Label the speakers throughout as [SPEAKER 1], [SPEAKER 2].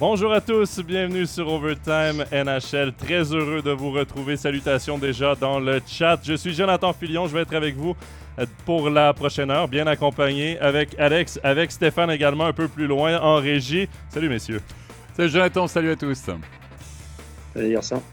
[SPEAKER 1] Bonjour à tous, bienvenue sur Overtime NHL. Très heureux de vous retrouver. Salutations déjà dans le chat. Je suis Jonathan Filion, je vais être avec vous euh, pour la prochaine heure, bien accompagné avec Alex, avec Stéphane également un peu plus loin en régie. Salut messieurs.
[SPEAKER 2] Salut Jonathan, salut à tous.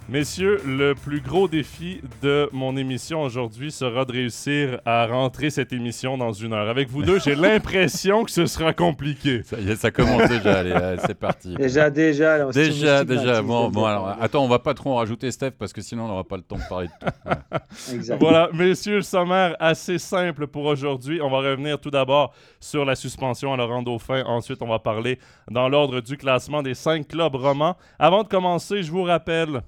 [SPEAKER 1] Messieurs, le plus gros défi de mon émission aujourd'hui sera de réussir à rentrer cette émission dans une heure. Avec vous deux, j'ai l'impression que ce sera compliqué.
[SPEAKER 2] Ça y est, ça commence déjà. Allez, c'est parti.
[SPEAKER 3] Déjà, déjà.
[SPEAKER 2] déjà, déjà. Bon, bon, alors, attends, on va pas trop en rajouter, Steph, parce que sinon, on n'aura pas le temps de parler de
[SPEAKER 1] tout. Voilà, messieurs, le sommaire assez simple pour aujourd'hui. On va revenir tout d'abord sur la suspension à Laurent Dauphin. Ensuite, on va parler dans l'ordre du classement des cinq clubs romans. Avant de commencer, je vous rappelle rappelle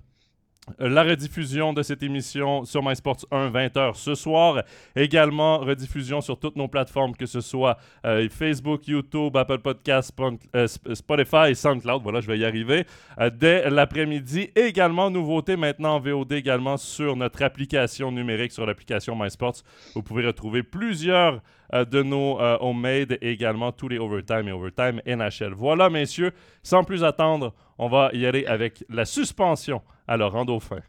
[SPEAKER 1] la rediffusion de cette émission sur MySports 1, 20h ce soir. Également, rediffusion sur toutes nos plateformes, que ce soit euh, Facebook, YouTube, Apple Podcasts, euh, Spotify et SoundCloud. Voilà, je vais y arriver. Euh, dès l'après-midi. Également, nouveauté maintenant en VOD également sur notre application numérique, sur l'application MySports. Vous pouvez retrouver plusieurs de nos homemade et également tous les Overtime et Overtime NHL. Voilà, messieurs, sans plus attendre, on va y aller avec la suspension à Laurent Dauphin.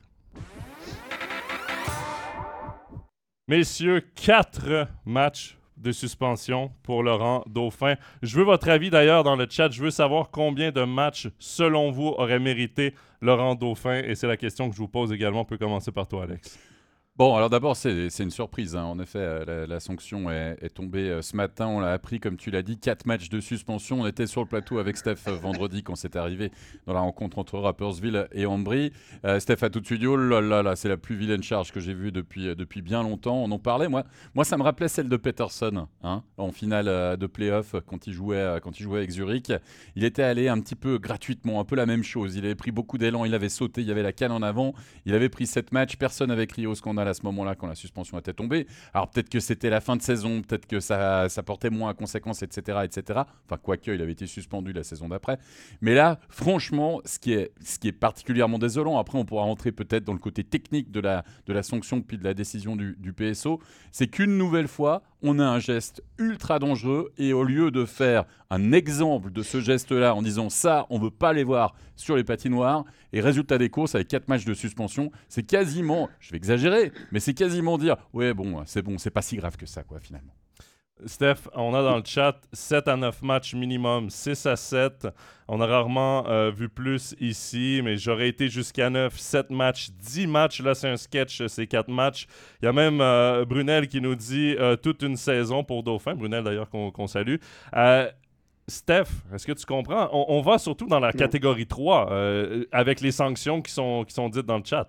[SPEAKER 1] Messieurs, quatre matchs de suspension pour Laurent Dauphin. Je veux votre avis d'ailleurs dans le chat. Je veux savoir combien de matchs, selon vous, aurait mérité Laurent Dauphin. Et c'est la question que je vous pose également. On peut commencer par toi, Alex.
[SPEAKER 2] Bon, alors d'abord, c'est une surprise. Hein. En effet, euh, la, sanction est, tombée euh, ce matin. On l'a appris, comme tu l'as dit, quatre matchs de suspension. On était sur le plateau avec Steph euh, vendredi quand c'est arrivé dans la rencontre entre Rappersville et Ambry. Steph a tout de suite Oh là là, là c'est la plus vilaine charge que j'ai vue depuis, depuis bien longtemps. On en parlait. Moi, moi, ça me rappelait celle de Peterson hein, en finale de playoff quand il, jouait, quand il jouait avec Zurich. Il était allé un petit peu gratuitement, un peu la même chose. Il avait pris beaucoup d'élan, il avait sauté, il y avait la canne en avant. Il avait pris sept matchs. Personne n'avait crié au scandale à ce moment-là quand la suspension était tombée. Alors peut-être que c'était la fin de saison, peut-être que ça, ça portait moins à conséquences, etc., etc. Enfin, quoique, il avait été suspendu la saison d'après. Mais là, franchement, ce qui est, ce qui est particulièrement désolant, après on pourra rentrer peut-être dans le côté technique de la, de la sanction puis de la décision du, du PSO, c'est qu'une nouvelle fois, on a un geste ultra dangereux et au lieu de faire un exemple de ce geste-là en disant ça, on veut pas les voir sur les patinoires et résultat des courses avec quatre matchs de suspension, c'est quasiment, je vais exagérer, mais c'est quasiment dire ouais bon, c'est bon, c'est pas si grave que ça quoi finalement.
[SPEAKER 1] Steph, on a dans le chat 7 à 9 matchs minimum, 6 à 7. On a rarement euh, vu plus ici, mais j'aurais été jusqu'à 9, 7 matchs, 10 matchs. Là, c'est un sketch, c'est 4 matchs. Il y a même euh, Brunel qui nous dit euh, toute une saison pour Dauphin. Brunel, d'ailleurs, qu'on salue. Steph, est-ce que tu comprends? On, va surtout dans la catégorie 3 avec les sanctions qui sont, qui sont dites dans le chat.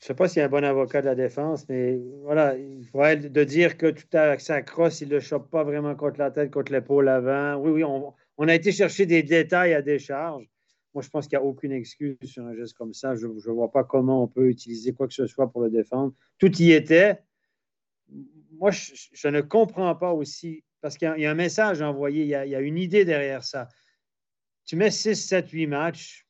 [SPEAKER 3] Je ne sais pas s'il y a un bon avocat de la défense, mais voilà, il faudrait de dire que tout à sa crosse, il ne le chope pas vraiment contre la tête, contre l'épaule avant. Oui, oui, on, a été chercher des détails à décharge. Moi, je pense qu'il n'y a aucune excuse sur un geste comme ça. Je ne vois pas comment on peut utiliser quoi que ce soit pour le défendre. Tout y était. Moi, je, ne comprends pas aussi, parce qu'il y, a un message envoyé, il y, a, il y a une idée derrière ça. Tu mets 6, 7, 8 matchs,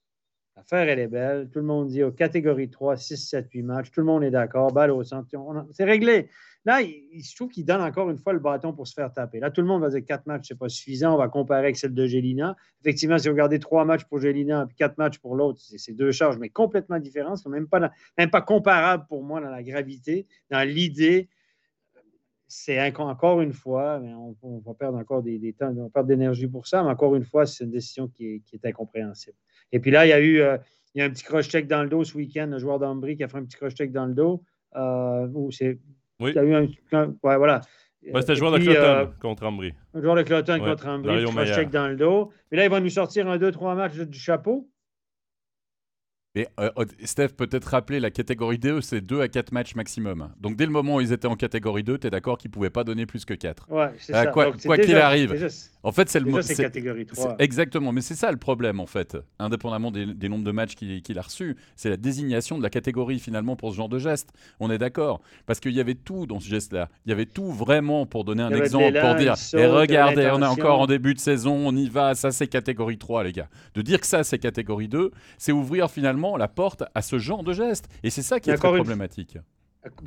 [SPEAKER 3] L'affaire, elle est belle. Tout le monde dit oh, catégorie 3, 6, 7, 8 matchs. Tout le monde est d'accord. Balle au centre. C'est réglé. Là, il, se trouve qu'il donne encore une fois le bâton pour se faire taper. Là, tout le monde va dire 4 matchs, ce n'est pas suffisant. On va comparer avec celle de Gélina. Effectivement, si vous regardez 3 matchs pour Gélina et 4 matchs pour l'autre, c'est deux charges, mais complètement différentes. Ce même pas, même pas comparable pour moi dans la gravité, dans l'idée. C'est encore une fois, mais on, va perdre encore des, temps, on va perdre d'énergie pour ça, mais encore une fois, c'est une décision qui est incompréhensible. Et puis là, il y a eu euh, il y a un petit croche-check dans le dos ce week-end, un joueur d'Ambry qui a fait un petit croche-check dans le dos. Euh, c'est,
[SPEAKER 1] oui. Il y a eu un.
[SPEAKER 3] Ouais, voilà.
[SPEAKER 1] c'était le joueur de Cloton euh, contre Ambry.
[SPEAKER 3] Un joueur de Cloton contre Ambry, croche-check dans le dos. Mais là, il va nous sortir un, deux, trois matchs du chapeau.
[SPEAKER 2] Mais euh, Steph, peut-être rappeler, la catégorie 2, c'est 2 à 4 matchs maximum. Donc dès le moment où ils étaient en catégorie 2, tu es d'accord qu'ils ne pouvaient pas donner plus que 4.
[SPEAKER 3] Ouais, c'est euh, ça.
[SPEAKER 2] Quoi qu'il arrive. En fait, c'est le
[SPEAKER 3] c'est catégorie 3.
[SPEAKER 2] Exactement, mais c'est ça le problème en fait. Indépendamment des, nombres de matchs qu'il a reçus, c'est la désignation de la catégorie finalement pour ce genre de geste. On est d'accord. Parce qu'il y avait tout dans ce geste-là. Il y avait tout vraiment pour donner un exemple, pour dire et regardez, on est encore en début de saison, on y va, ça c'est catégorie 3, les gars. De dire que ça c'est catégorie 2, c'est ouvrir finalement la porte à ce genre de geste. Et c'est ça qui est très problématique.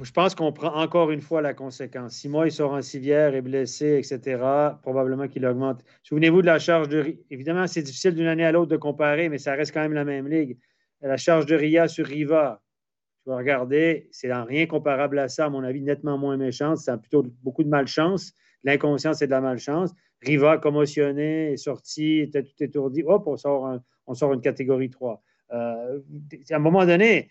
[SPEAKER 3] Je pense qu'on prend encore une fois la conséquence. Si moi, il sort en civière, est blessé, etc., probablement qu'il augmente. Souvenez-vous de la charge de. Évidemment, c'est difficile d'une année à l'autre de comparer, mais ça reste quand même la même ligue. La charge de Ria sur Riva, tu vas regarder, c'est en rien comparable à ça, à mon avis, nettement moins méchante. C'est plutôt beaucoup de malchance. L'inconscience et de la malchance. Riva commotionné, sorti, était tout étourdi. Hop, on sort, on sort une catégorie 3. Euh, à un moment donné,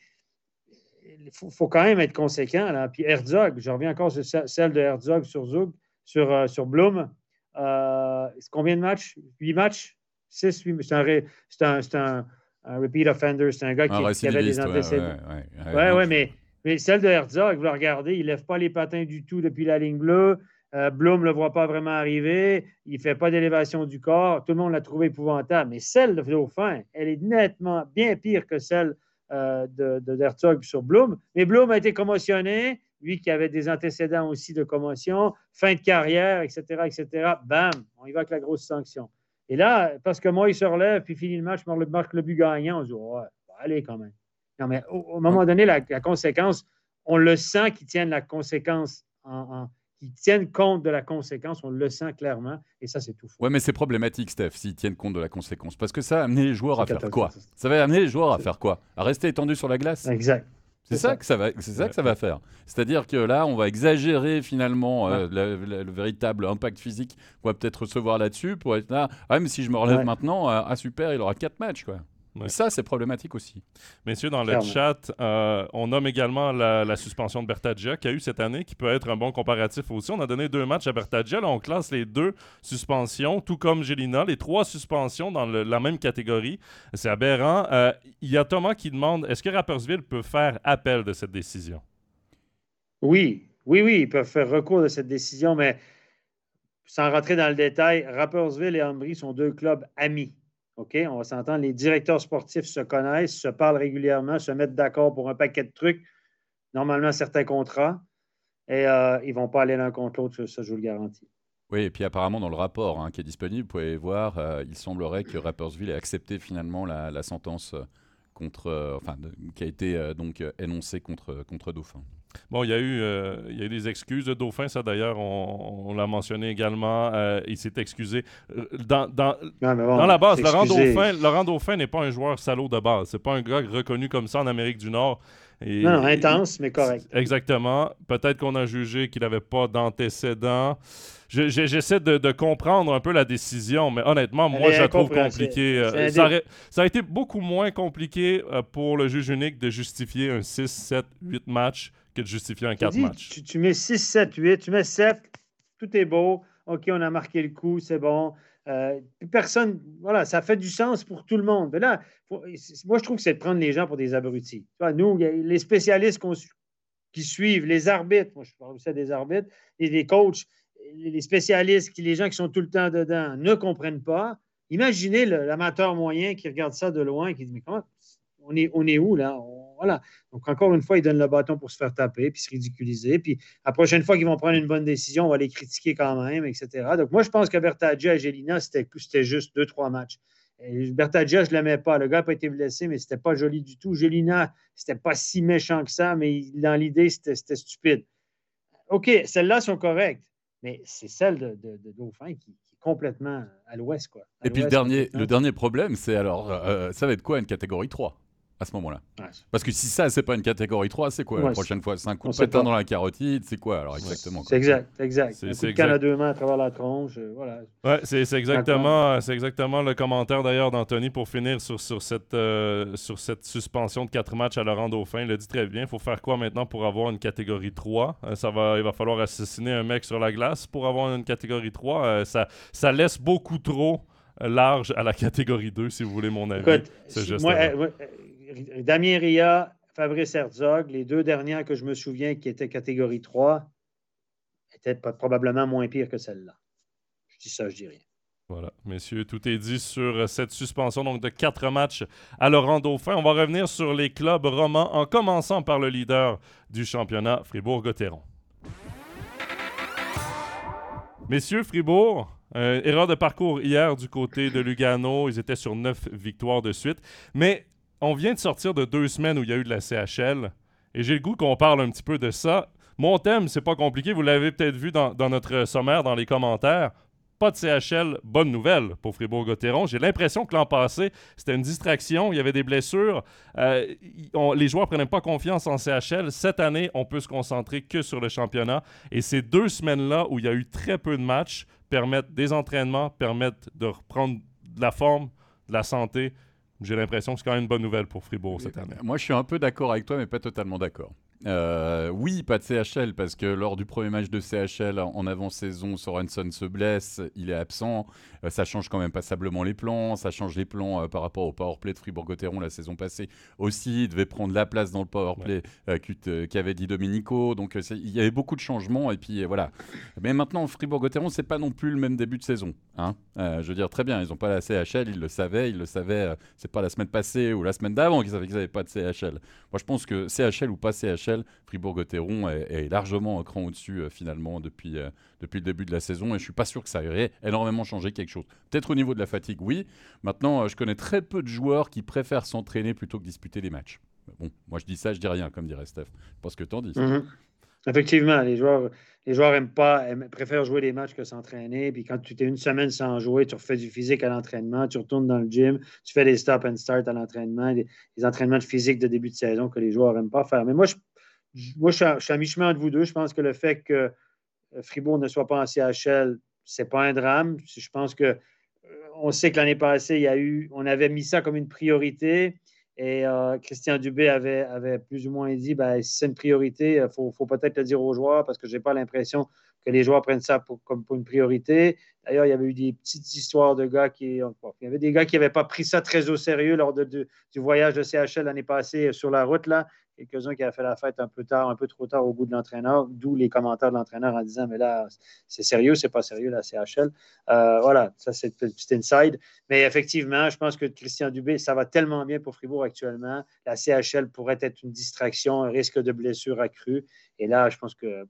[SPEAKER 3] il faut, quand même être conséquent. Là. Puis Herzog, je reviens encore sur celle de Herzog sur Zug, sur, euh, sur Bloom. Euh, combien de matchs? Huit matchs? Six, huit. C'est un, un, un, repeat offender. C'est un gars qui, avait des antécédents. Oui, ouais, ouais, mais, mais celle de Herzog, vous la regardez, il ne lève pas les patins du tout depuis la ligne bleue. Euh, Bloom ne le voit pas vraiment arriver. Il ne fait pas d'élévation du corps. Tout le monde l'a trouvé épouvantable. Mais celle de Dauphin, elle est nettement bien pire que celle euh, de, de sur Bloom. Mais Bloom a été commotionné, lui qui avait des antécédents aussi de commotion, fin de carrière, etc., etc. Bam, on y va avec la grosse sanction. Et là, parce que moi, il se relève, puis finit le match, marque le but gagnant, on se dit, ouais, allez quand même. Non, mais au, moment donné, la, conséquence, on le sent qu'ils tiennent la conséquence en qui tiennent compte de la conséquence. On le sent clairement. Et ça, c'est tout
[SPEAKER 2] Oui, mais c'est problématique, Steph, s'ils tiennent compte de la conséquence. Parce que ça va amener les joueurs à faire quoi? Ça va amener les joueurs à faire quoi? À rester étendus sur la glace?
[SPEAKER 3] Exact.
[SPEAKER 2] C'est ça, que ça va, c'est ça que ça va faire. C'est-à-dire que là, on va exagérer finalement euh, le, véritable impact physique qu'on va peut-être recevoir là-dessus pour être là. Ah, mais si je me relève maintenant, euh, ah super, il aura quatre matchs quoi. Ça, c'est problématique aussi.
[SPEAKER 1] Messieurs, dans le chat, euh, on nomme également la, suspension de Bertagia qui a eu cette année, qui peut être un bon comparatif aussi. On a donné deux matchs à Bertagia. Là, on classe les deux suspensions, tout comme Gélina, les trois suspensions dans la même catégorie. C'est aberrant. Euh, il y a Thomas qui demande est-ce que Rappersville peut faire appel de cette décision?
[SPEAKER 3] Oui, oui, oui, ils peuvent faire recours de cette décision, mais sans rentrer dans le détail, Rappersville et Ambry sont deux clubs amis. OK, on va s'entendre, les directeurs sportifs se connaissent, se parlent régulièrement, se mettent d'accord pour un paquet de trucs, normalement certains contrats, et euh, ils ne vont pas aller l'un contre l'autre, ça je vous le garantis.
[SPEAKER 2] Oui, et puis apparemment dans le rapport hein, qui est disponible, vous pouvez voir, euh, il semblerait que Rappersville ait accepté finalement la, sentence euh, contre, enfin, qui a été donc énoncée contre, contre Dauphin.
[SPEAKER 1] Bon, il y, a eu, euh, il y a eu des excuses de Dauphin, ça d'ailleurs, on, l'a mentionné également. Euh, il s'est excusé. Euh, dans, dans, dans la base, Laurent Dauphin, Laurent Dauphin n'est pas un joueur salaud de base. C'est pas un gars reconnu comme ça en Amérique du Nord.
[SPEAKER 3] non, intense, mais correct.
[SPEAKER 1] Exactement. Peut-être qu'on a jugé qu'il n'avait pas d'antécédents. J'essaie de, comprendre un peu la décision, mais honnêtement, moi, je la trouve compliquée. Ça, ça, a été beaucoup moins compliqué pour le juge unique de justifier un 6, 7, 8 matchs que de justifier un 4 matchs.
[SPEAKER 3] Tu, mets 6, 7, 8, tu mets 7, tout est beau. OK, on a marqué le coup, c'est bon. Euh, personne, voilà, ça fait du sens pour tout le monde. Mais là, moi, je trouve que c'est de prendre les gens pour des abrutis. nous, les spécialistes qui suivent, les arbitres, moi, je parle aussi des arbitres, et les coachs, les spécialistes, les gens qui sont tout le temps dedans ne comprennent pas. Imaginez l'amateur moyen qui regarde ça de loin et qui dit Mais comment on est, on est où là? Voilà. Donc, encore une fois, ils donnent le bâton pour se faire taper puis se ridiculiser. Puis, la prochaine fois qu'ils vont prendre une bonne décision, on va les critiquer quand même, etc. Donc, moi, je pense que Bertaggia et Gélina, c'était juste deux, trois matchs. Bertaggia, je ne l'aimais pas. Le gars n'a pas été blessé, mais c'était pas joli du tout. Gélina, c'était pas si méchant que ça, mais dans l'idée, c'était stupide. OK, celles-là sont correctes, mais c'est celle de, Dauphin qui, est complètement à l'ouest. quoi.
[SPEAKER 2] et puis le dernier, le dernier problème, c'est alors, euh, ça va être quoi une catégorie 3 à ce moment-là. Parce que si ça, c'est pas une catégorie 3, c'est quoi la prochaine fois? C'est un coup de pétain dans la carotide C'est quoi alors exactement
[SPEAKER 3] C'est exact, exact. C'est, un coup de canne à deux mains à travers la tronche. Euh, voilà.
[SPEAKER 1] Ouais, c'est, exactement, c'est exactement le commentaire d'ailleurs d'Anthony pour finir sur, sur, cette, euh, sur cette suspension de quatre matchs à Laurent Dauphin. Il le dit très bien. Il faut faire quoi maintenant pour avoir une catégorie 3 euh, ça va, Il va falloir assassiner un mec sur la glace pour avoir une catégorie 3. ça, ça laisse beaucoup trop large à la catégorie 2, si vous voulez mon avis.
[SPEAKER 3] Écoute, moi, Damien Ria, Fabrice Herzog, les deux dernières que je me souviens qui étaient catégorie 3, étaient probablement moins pires que celle-là. Je dis ça, je dis rien.
[SPEAKER 1] Voilà, messieurs, tout est dit sur cette suspension donc de quatre matchs à Laurent Dauphin. On va revenir sur les clubs romans en commençant par le leader du championnat, Fribourg-Gotteron. Messieurs, Fribourg, euh, erreur de parcours hier du côté de Lugano. Ils étaient sur neuf victoires de suite. Mais on vient de sortir de deux semaines où il y a eu de la CHL. Et j'ai le goût qu'on parle un petit peu de ça. Mon thème, c'est pas compliqué, vous l'avez peut-être vu dans, notre sommaire, dans les commentaires. Pas de CHL, bonne nouvelle pour Fribourg-Gotteron. J'ai l'impression que l'an passé, c'était une distraction, il y avait des blessures. Euh, les joueurs prenaient pas confiance en CHL. Cette année, on peut se concentrer que sur le championnat. Et ces deux semaines-là où il y a eu très peu de matchs permettent des entraînements, permettent de reprendre de la forme, de la santé. J'ai l'impression que c'est quand même une bonne nouvelle pour Fribourg cette année.
[SPEAKER 2] Moi, je suis un peu d'accord avec toi, mais pas totalement d'accord. Euh, oui, pas de CHL, parce que lors du premier match de CHL en avant-saison, Sorensen se blesse, il est absent. Euh, ça change quand même passablement les plans. Ça change les plans euh, par rapport au powerplay de Fribourg-Gotteron la saison passée. Aussi, il devait prendre la place dans le powerplay qu'avait dit Domenico. Donc, il y avait beaucoup de changements. Et puis, voilà. Mais maintenant, Fribourg-Gotteron, c'est pas non plus le même début de saison. Hein. je veux dire, très bien, ils n'ont pas la CHL, ils le savaient. Ils le savaient, c'est pas la semaine passée ou la semaine d'avant qu'ils savaient qu'ils n'avaient pas de CHL. Moi, je pense que CHL ou pas CHL, Fribourg-Gotteron est, largement un cran au-dessus euh, finalement depuis, euh, depuis le début de la saison et je ne suis pas sûr que ça ait énormément changé quelque chose. Peut-être au niveau de la fatigue, oui. Maintenant, euh, je connais très peu de joueurs qui préfèrent s'entraîner plutôt que disputer les matchs. Bon, moi je dis ça, je dis rien, comme dirait Steph. Pas ce que tu en dis.
[SPEAKER 3] Mhm. Effectivement, les joueurs, les joueurs aiment pas, préfèrent jouer les matchs que s'entraîner. Puis quand tu es une semaine sans jouer, tu refais du physique à l'entraînement, tu retournes dans le gym, tu fais des stop and start à l'entraînement, des, entraînements de physique de début de saison que les joueurs n'aiment pas faire. Mais moi, je, moi, je suis, à, mi-chemin entre vous deux. Je pense que le fait que euh, Fribourg ne soit pas en CHL, c'est pas un drame. Je pense que euh, on sait que l'année passée, il y a eu, on avait mis ça comme une priorité. Et euh, Christian Dubé avait, plus ou moins dit ben, si c'est une priorité, il faut, peut-être le dire aux joueurs parce que je n'ai pas l'impression que les joueurs prennent ça comme pour une priorité. D'ailleurs, il y avait eu des petites histoires de gars qui. Il y avait des gars qui n'avaient pas pris ça très au sérieux lors du voyage de CHL l'année passée sur la route. Là quelques-uns qui avaient fait la fête un peu tard, un peu trop tard au goût de l'entraîneur, d'où les commentaires de l'entraîneur en disant Mais là, c'est sérieux, c'est pas sérieux, la CHL. Euh, voilà, ça, c'est petite inside. Mais effectivement, je pense que Christian Dubé, ça va tellement bien pour Fribourg actuellement. La CHL pourrait être une distraction, un risque de blessure accrue. Et là, je pense que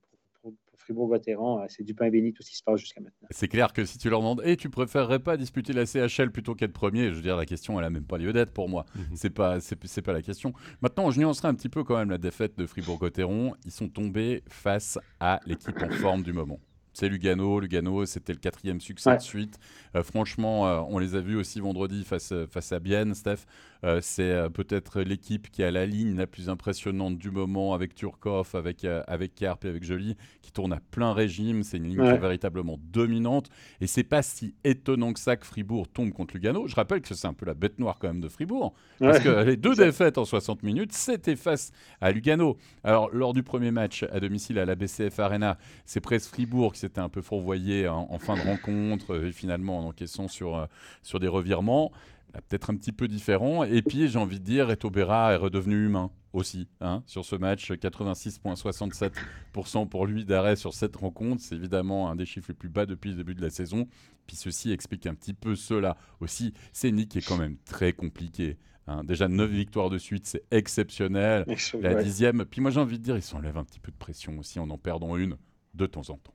[SPEAKER 3] Fribourg-Gotteron, euh, c'est du pain béni tout ce qui se passe jusqu'à maintenant.
[SPEAKER 2] C'est clair que si tu leur demandes, et tu préférerais pas disputer la CHL plutôt qu'être premier, je veux dire, la question, elle a même pas lieu d'être pour moi. Mhm. C'est pas, c'est, pas la question. Maintenant, je nuancerai un petit peu quand même la défaite de Fribourg-Gotteron. Ils sont tombés face à l'équipe en forme du moment. C'est Lugano. Lugano, c'était le quatrième succès de suite. Euh, franchement, euh, on les a vus aussi vendredi face, face à Bienne, Steph. Euh, c'est euh, peut-être l'équipe qui a la ligne la plus impressionnante du moment avec Turkov, avec, euh, avec Karp et avec Joly, qui tourne à plein régime. C'est une ligne qui est véritablement dominante. Et c'est pas si étonnant que ça que Fribourg tombe contre Lugano. Je rappelle que c'est un peu la bête noire quand même de Fribourg. Parce que les deux défaites en 60 minutes, c'était face à Lugano. Alors, lors du premier match à domicile à la BCF Arena, c'est presque Fribourg qui s'était un peu fourvoyé en, fin de rencontre et finalement en encaissant sur, sur des revirements peut-être un petit peu différent. Et puis, j'ai envie de dire, Etobera est redevenu humain aussi hein, sur ce match. 86,67% pour lui d'arrêt sur cette rencontre. C'est évidemment un des chiffres les plus bas depuis le début de la saison. Puis ceci explique un petit peu cela aussi. C'est Nick qui est quand même très compliqué. Hein. Déjà 9 victoires de suite, c'est exceptionnel. La dixième, puis moi j'ai envie de dire, il s'enlève un petit peu de pression aussi en en perdant une de temps en temps.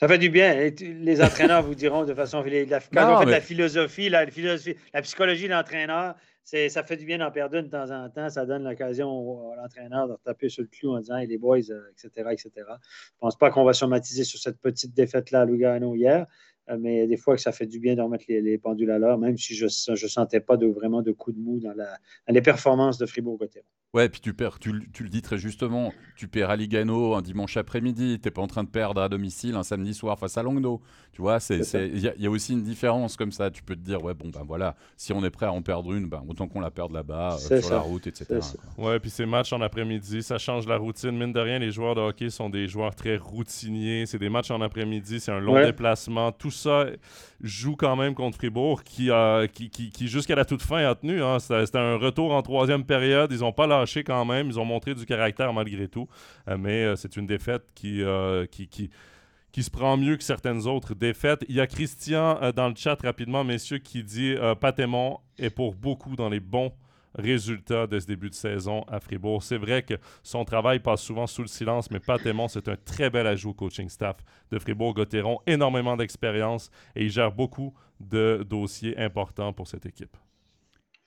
[SPEAKER 3] Ça fait du bien. Les entraîneurs vous diront de façon. La, quand on fait la philosophie, la, philosophie, la psychologie de l'entraîneur, ça fait du bien d'en perdre une de temps en temps. Ça donne l'occasion à l'entraîneur de taper sur le clou en disant hey, les boys, etc., euh, etc. Je ne pense pas qu'on va somatiser sur cette petite défaite-là à Lugano hier, euh, mais des fois que ça fait du bien de remettre les, pendules à l'heure, même si je ne sentais pas de, vraiment de coup de mou dans, la, dans les performances de Fribourg-Gotteron.
[SPEAKER 2] Ouais, puis tu perds, tu, le dis très justement, tu perds à Ligano un dimanche après-midi, t'es pas en train de perdre à domicile un samedi soir face à Langnau. Tu vois, il y, a aussi une différence comme ça. Tu peux te dire, ouais, bon, ben voilà, si on est prêt à en perdre une, ben, autant qu'on la perde là-bas, euh, sur la route, etc.
[SPEAKER 1] Ouais, puis ces matchs en après-midi, ça change la routine. Mine de rien, les joueurs de hockey sont des joueurs très routiniers. C'est des matchs en après-midi, c'est un long déplacement. Tout ça joue quand même contre Fribourg, qui, qui, qui, jusqu'à la toute fin a tenu. Hein. C'était un retour en troisième période. Ils ont pas quand même. Ils ont montré du caractère malgré tout. Euh, mais euh, c'est une défaite qui, euh, qui, qui, qui, se prend mieux que certaines autres défaites. Il y a Christian dans le chat rapidement, messieurs, qui dit Patémon est pour beaucoup dans les bons résultats de ce début de saison à Fribourg. C'est vrai que son travail passe souvent sous le silence, mais Patémon, c'est un très bel ajout au coaching staff de Fribourg-Gotteron. Énormément d'expérience et il gère beaucoup de dossiers importants pour cette équipe.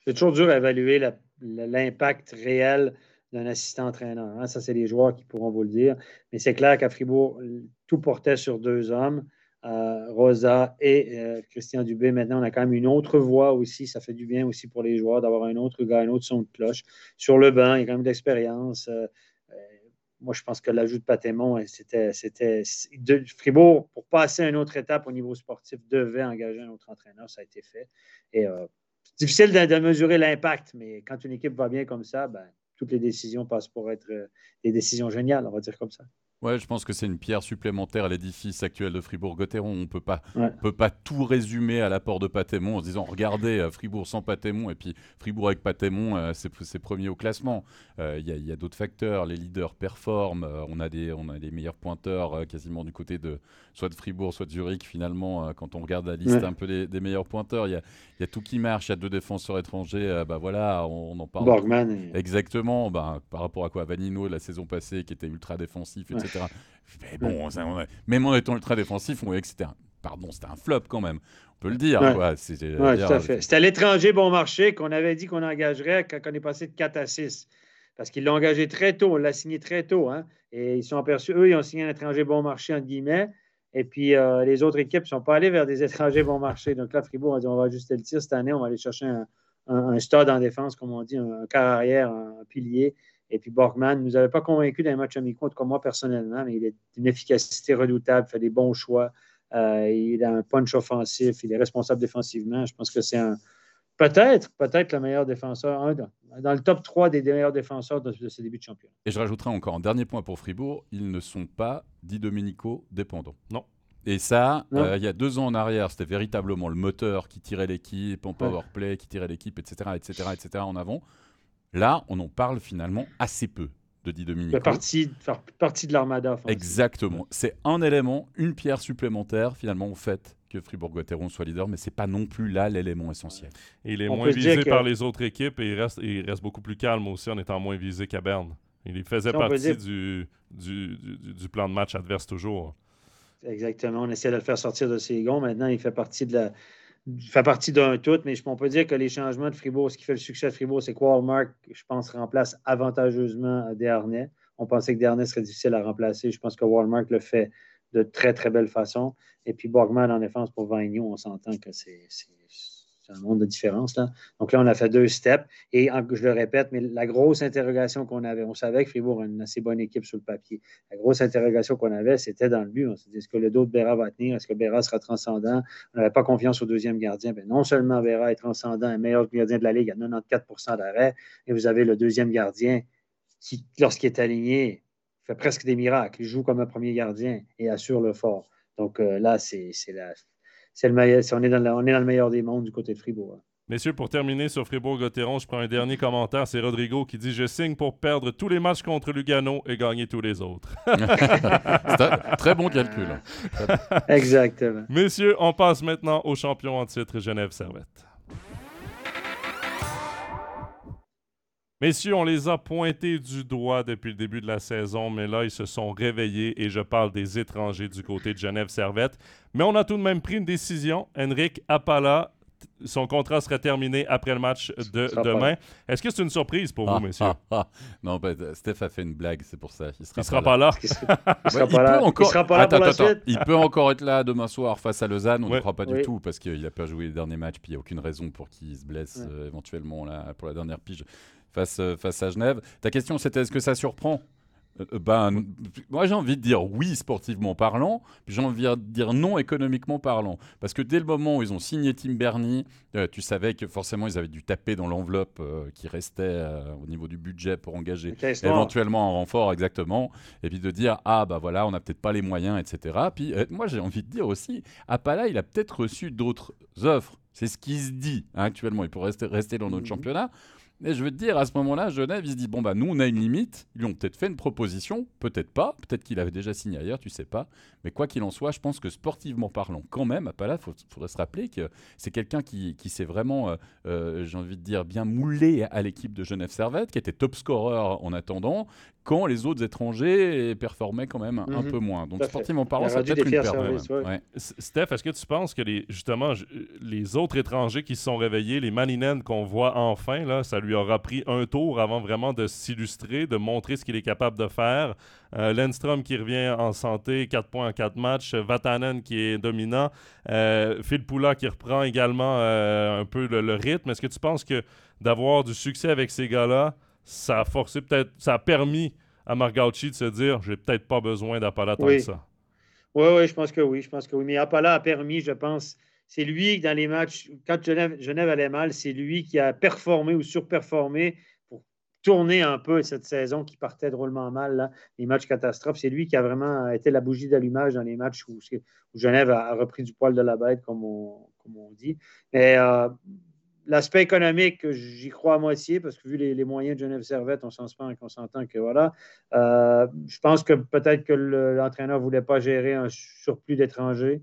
[SPEAKER 3] C'est toujours dur à évaluer l'impact réel d'un assistant entraîneur. Hein. Ça, c'est les joueurs qui pourront vous le dire. Mais c'est clair qu'à Fribourg, tout portait sur deux hommes. Euh, Rosa et euh, Christian Dubé. Maintenant, on a quand même une autre voix aussi. Ça fait du bien aussi pour les joueurs d'avoir un autre gars, un autre son de cloche. Sur le banc, il y a quand même de l'expérience. Euh, moi, je pense que l'ajout de Patémon, c'était. Fribourg, pour passer à une autre étape au niveau sportif, devait engager un autre entraîneur. Ça a été fait. Et difficile de, mesurer l'impact, mais quand une équipe va bien comme ça, ben, toutes les décisions passent pour être des décisions géniales, on va dire comme ça.
[SPEAKER 2] Ouais, je pense que c'est une pierre supplémentaire à l'édifice actuel de Fribourg-Gotteron. On peut pas, peut pas tout résumer à l'apport de Patémon en se disant regardez euh, Fribourg sans Patémon et puis Fribourg avec Patémon, euh, c'est premier au classement. Euh, il y a, d'autres facteurs. Les leaders performent. on a des on a les meilleurs pointeurs quasiment du côté de soit de Fribourg, soit de Zurich. Finalement, quand on regarde la liste un peu des, meilleurs pointeurs, il y a, y a, tout qui marche. Il y a deux défenseurs étrangers. bah voilà, on, en parle.
[SPEAKER 3] Borgman.
[SPEAKER 2] Exactement. Bah, par rapport à quoi? Vanino la saison passée qui était ultra défensif, etc. Mais bon, même en étant ultra défensif, on voyait que c'était un, pardon, c'était un flop quand même. On peut le dire.
[SPEAKER 3] C'était à l'étranger bon marché qu'on avait dit qu'on engagerait quand on est passé de 4 à 6. Parce qu'ils l'ont engagé très tôt, on l'a signé très tôt. Hein, et ils sont aperçus, eux, ils ont signé un étranger bon marché, entre guillemets. Et puis, euh, les autres équipes ne sont pas allées vers des étrangers bon marché. Donc là, Fribourg a dit on va ajuster le tir cette année, on va aller chercher un, un, stade en défense, comme on dit, un, un quart arrière, un pilier. Et puis Borgman ne nous avait pas convaincu dans les matchs amicaux, en moi personnellement, mais il a une efficacité redoutable, fait des bons choix. Euh, il a un punch offensif, il est responsable défensivement. Je pense que c'est un peut-être, peut-être le meilleur défenseur, dans, le top 3 des meilleurs défenseurs de, ce début de championnat.
[SPEAKER 2] Et je rajouterai encore un dernier point pour Fribourg, ils ne sont pas, dit Domenico, dépendants.
[SPEAKER 1] Non.
[SPEAKER 2] Et ça, euh, il y a deux ans en arrière, c'était véritablement le moteur qui tirait l'équipe en power play, qui tirait l'équipe, etc., etc., etc., en avant. Là, on en parle finalement assez peu de Di Domenico.
[SPEAKER 3] Partie, partie de l'armada.
[SPEAKER 2] Exactement. C'est un élément, une pierre supplémentaire finalement au fait que Fribourg-Gotteron soit leader, mais c'est pas non plus là l'élément essentiel.
[SPEAKER 1] il est moins visé par les autres équipes et il reste, il reste beaucoup plus calme aussi en étant moins visé qu'à Berne. Il faisait partie du, du, du, plan de match adverse toujours.
[SPEAKER 3] Exactement. On essaie de le faire sortir de ses gonds. Maintenant, il fait partie de la, fait partie d'un tout, mais on peut dire que les changements de Fribourg, ce qui fait le succès de Fribourg, c'est que Walmart, je pense, remplace avantageusement Desharnais. On pensait que Desharnais serait difficile à remplacer. Je pense que Walmart le fait de très, très belle façon. Et puis Borgman en défense pour Vagnon, on s'entend que c'est c'est un monde de différence. Là. Donc là, on a fait deux steps. Et je le répète, mais la grosse interrogation qu'on avait, on savait que Fribourg a une assez bonne équipe sur le papier. La grosse interrogation qu'on avait, c'était dans le but. On s'est dit, est-ce que le dos de Béra va tenir? Est-ce que Béra sera transcendant? On n'avait pas confiance au deuxième gardien. Bien, non seulement Béra est transcendant, un meilleur gardien de la Ligue à 94% d'arrêt, et vous avez le deuxième gardien qui, lorsqu'il est aligné, fait presque des miracles. Il joue comme un premier gardien et assure le fort. Donc euh, là, c'est la c'est le meilleur, on, est dans le, on est dans le meilleur des mondes du côté de Fribourg. Hein.
[SPEAKER 1] Messieurs, pour terminer sur Fribourg-Gotteron, je prends un dernier commentaire. C'est Rodrigo qui dit Je signe pour perdre tous les matchs contre Lugano et gagner tous les autres.
[SPEAKER 2] c'est un très bon calcul.
[SPEAKER 3] Exactement.
[SPEAKER 1] Messieurs, on passe maintenant au champion en titre Genève Servette. Messieurs, on les a pointés du doigt depuis le début de la saison, mais là, ils se sont réveillés et je parle des étrangers du côté de Genève Servette. Mais on a tout de même pris une décision. Henrik Appala, son contrat serait terminé après le match de demain. Est-ce que c'est une surprise pour vous, messieurs?
[SPEAKER 2] non, ben, Steph a fait une blague, c'est pour ça.
[SPEAKER 1] Il sera, sera pas là.
[SPEAKER 3] Il sera, pas là. Encore... sera pas là attends,
[SPEAKER 2] attends, Il peut encore être là demain soir face à Lausanne. On ne croit pas du tout parce qu'il n'a pas joué les derniers matchs. Puis il n'y a aucune raison pour qu'il se blesse euh, éventuellement là, pour la dernière pige face, euh, face à Genève. Ta question, c'était est-ce que ça surprend? Ben, moi j'ai envie de dire oui sportivement parlant, puis j'ai envie de dire non économiquement parlant. Parce que dès le moment où ils ont signé Tim Bernie, euh, tu savais que forcément ils avaient dû taper dans l'enveloppe qui restait au niveau du budget pour engager éventuellement un renfort exactement, et puis de dire ah bah voilà on n'a peut-être pas les moyens, etc. Puis moi j'ai envie de dire aussi, Appala il a peut-être reçu d'autres offres. C'est ce qui se dit hein, actuellement. Il pourrait rester, rester dans notre mhm. championnat. Et je veux te dire, à ce moment-là, Genève, il se dit bon, bah, nous, on a une limite. Ils lui ont peut-être fait une proposition, peut-être pas. Peut-être qu'il avait déjà signé ailleurs, tu sais pas. Mais quoi qu'il en soit, je pense que sportivement parlant, quand même, à Pala, il faudrait se rappeler que c'est quelqu'un qui, qui s'est vraiment, euh, euh, j'ai envie de dire, bien moulé à l'équipe de Genève Servette, qui était top scorer en attendant, quand les autres étrangers performaient quand même un mhm. peu moins. Donc sportivement parlant, ça peut être une perte.
[SPEAKER 1] Steph, est-ce que tu penses que les, justement les autres étrangers qui se sont réveillés, les Maninen qu'on voit enfin, là, ça lui aura pris un tour avant vraiment de s'illustrer, de montrer ce qu'il est capable de faire? Euh, Lenstrom qui revient en santé, 4 points en 4 matchs. Vatanen qui est dominant. Euh, Phil Poula qui reprend également euh, un peu le, rythme. Est-ce que tu penses que d'avoir du succès avec ces gars-là, ça a forcé peut-être, ça a permis à Margauchi de se dire j'ai peut-être pas besoin d'Appala tant que ça?
[SPEAKER 3] Oui, oui, je pense que oui. Je pense que oui. Mais Appala a permis, je pense, c'est lui, dans les matchs, quand Genève, Genève allait mal, c'est lui qui a performé ou surperformé pour tourner un peu cette saison qui partait drôlement mal, les matchs catastrophes. C'est lui qui a vraiment été la bougie d'allumage dans les matchs où, Genève a, repris du poil de la bête, comme on, dit. Mais euh, l'aspect économique, j'y crois à moitié, parce que vu les, moyens de Genève Servette, on s'entend que voilà. Euh, je pense que peut-être que l'entraîneur ne voulait pas gérer un surplus d'étrangers.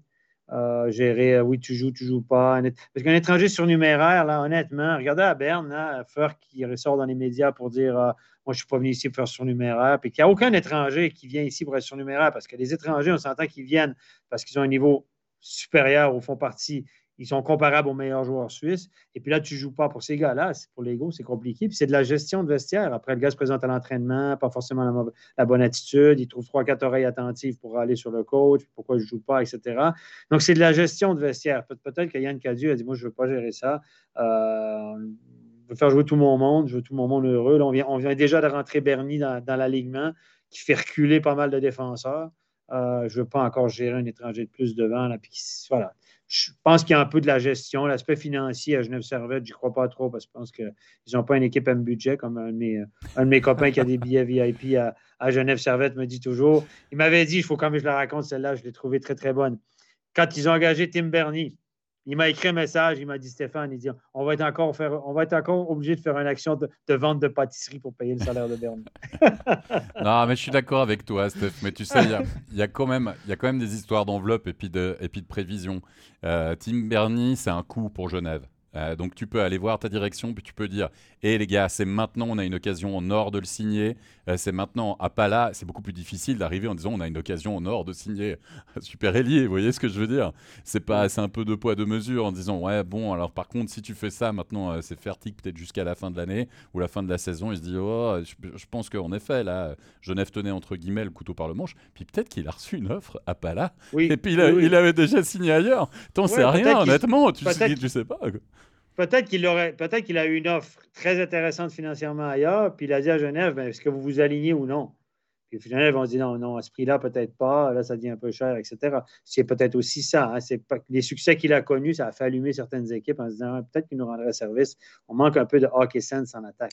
[SPEAKER 3] Euh, gérer euh, oui, tu joues, tu joues pas. Parce qu'un étranger surnuméraire, là, honnêtement, regardez à Berne, là, Feur qui ressort dans les médias pour dire Moi, je ne suis pas venu ici pour faire surnuméraire. Puis qu'il n'y a aucun étranger qui vient ici pour être surnuméraire parce que les étrangers, on s'entend qu'ils viennent parce qu'ils ont un niveau supérieur au fond partie ils sont comparables aux meilleurs joueurs suisses. Et puis là, tu ne joues pas pour ces gars-là. Pour l'ego, c'est compliqué. Puis c'est de la gestion de vestiaire. Après, le gars se présente à l'entraînement, pas forcément la, bonne attitude. Il trouve trois, quatre oreilles attentives pour aller sur le coach, pourquoi je ne joue pas, etc. Donc, c'est de la gestion de vestiaire. peut-être que Yann Cadieu a dit Moi, je ne veux pas gérer ça. Euh, je veux faire jouer tout mon monde. Je veux tout mon monde heureux. On, vient, déjà de rentrer Bernie dans, l'alignement qui fait reculer pas mal de défenseurs. Euh, je ne veux pas encore gérer un étranger de plus devant. Là, voilà je pense qu'il y a un peu de la gestion. L'aspect financier à Genève Servette, je crois pas trop parce que je pense qu'ils n'ont pas une équipe à budget comme un de, mes, copains qui a des billets VIP à, Genève Servette me dit toujours. Il m'avait dit, il faut quand même que je la raconte celle-là, je l'ai trouvée très très bonne. Quand ils ont engagé Tim Bernie, il m'a écrit un message, il m'a dit Stéphane, on va être encore, obligé de faire une action de, vente de pâtisserie pour payer le salaire de Bernie.
[SPEAKER 2] non, mais je suis d'accord avec toi, Steph. Mais tu sais, il y a, quand même, des histoires d'enveloppe et, puis de, de prévision. Euh, Tim Bernie, c'est un coup pour Genève. Euh, donc tu peux aller voir ta direction, puis tu peux dire et les gars, c'est maintenant, on a une occasion en or de le signer. Euh, c'est maintenant, à pas là, c'est beaucoup plus difficile d'arriver en disant on a une occasion en or de signer super ailier. Vous voyez ce que je veux dire? C'est pas, c'est un peu de poids de mesure en disant ouais bon alors par contre si tu fais ça maintenant euh, c'est fertique peut-être jusqu'à la fin de l'année ou la fin de la saison. Il se dit oh je, pense qu'en effet là Genève tenait entre guillemets le couteau par le manche. Puis peut-être qu'il a reçu une offre à pas là. et puis il, avait déjà signé ailleurs. T'en sais rien honnêtement. Tu, tu sais pas.
[SPEAKER 3] Peut-être qu'il aurait, peut-être qu'il a eu une offre très intéressante financièrement ailleurs, puis il a dit à Genève, ben, est-ce que vous vous alignez ou non? Puis Genève, on dit non, non, à ce prix-là, peut-être pas, là, ça devient un peu cher, etc. C'est peut-être aussi ça. Hein. c'est les succès qu'il a connus, ça a fait allumer certaines équipes en se disant peut-être qu'il nous rendrait service. On manque un peu de hockey sense en attaque.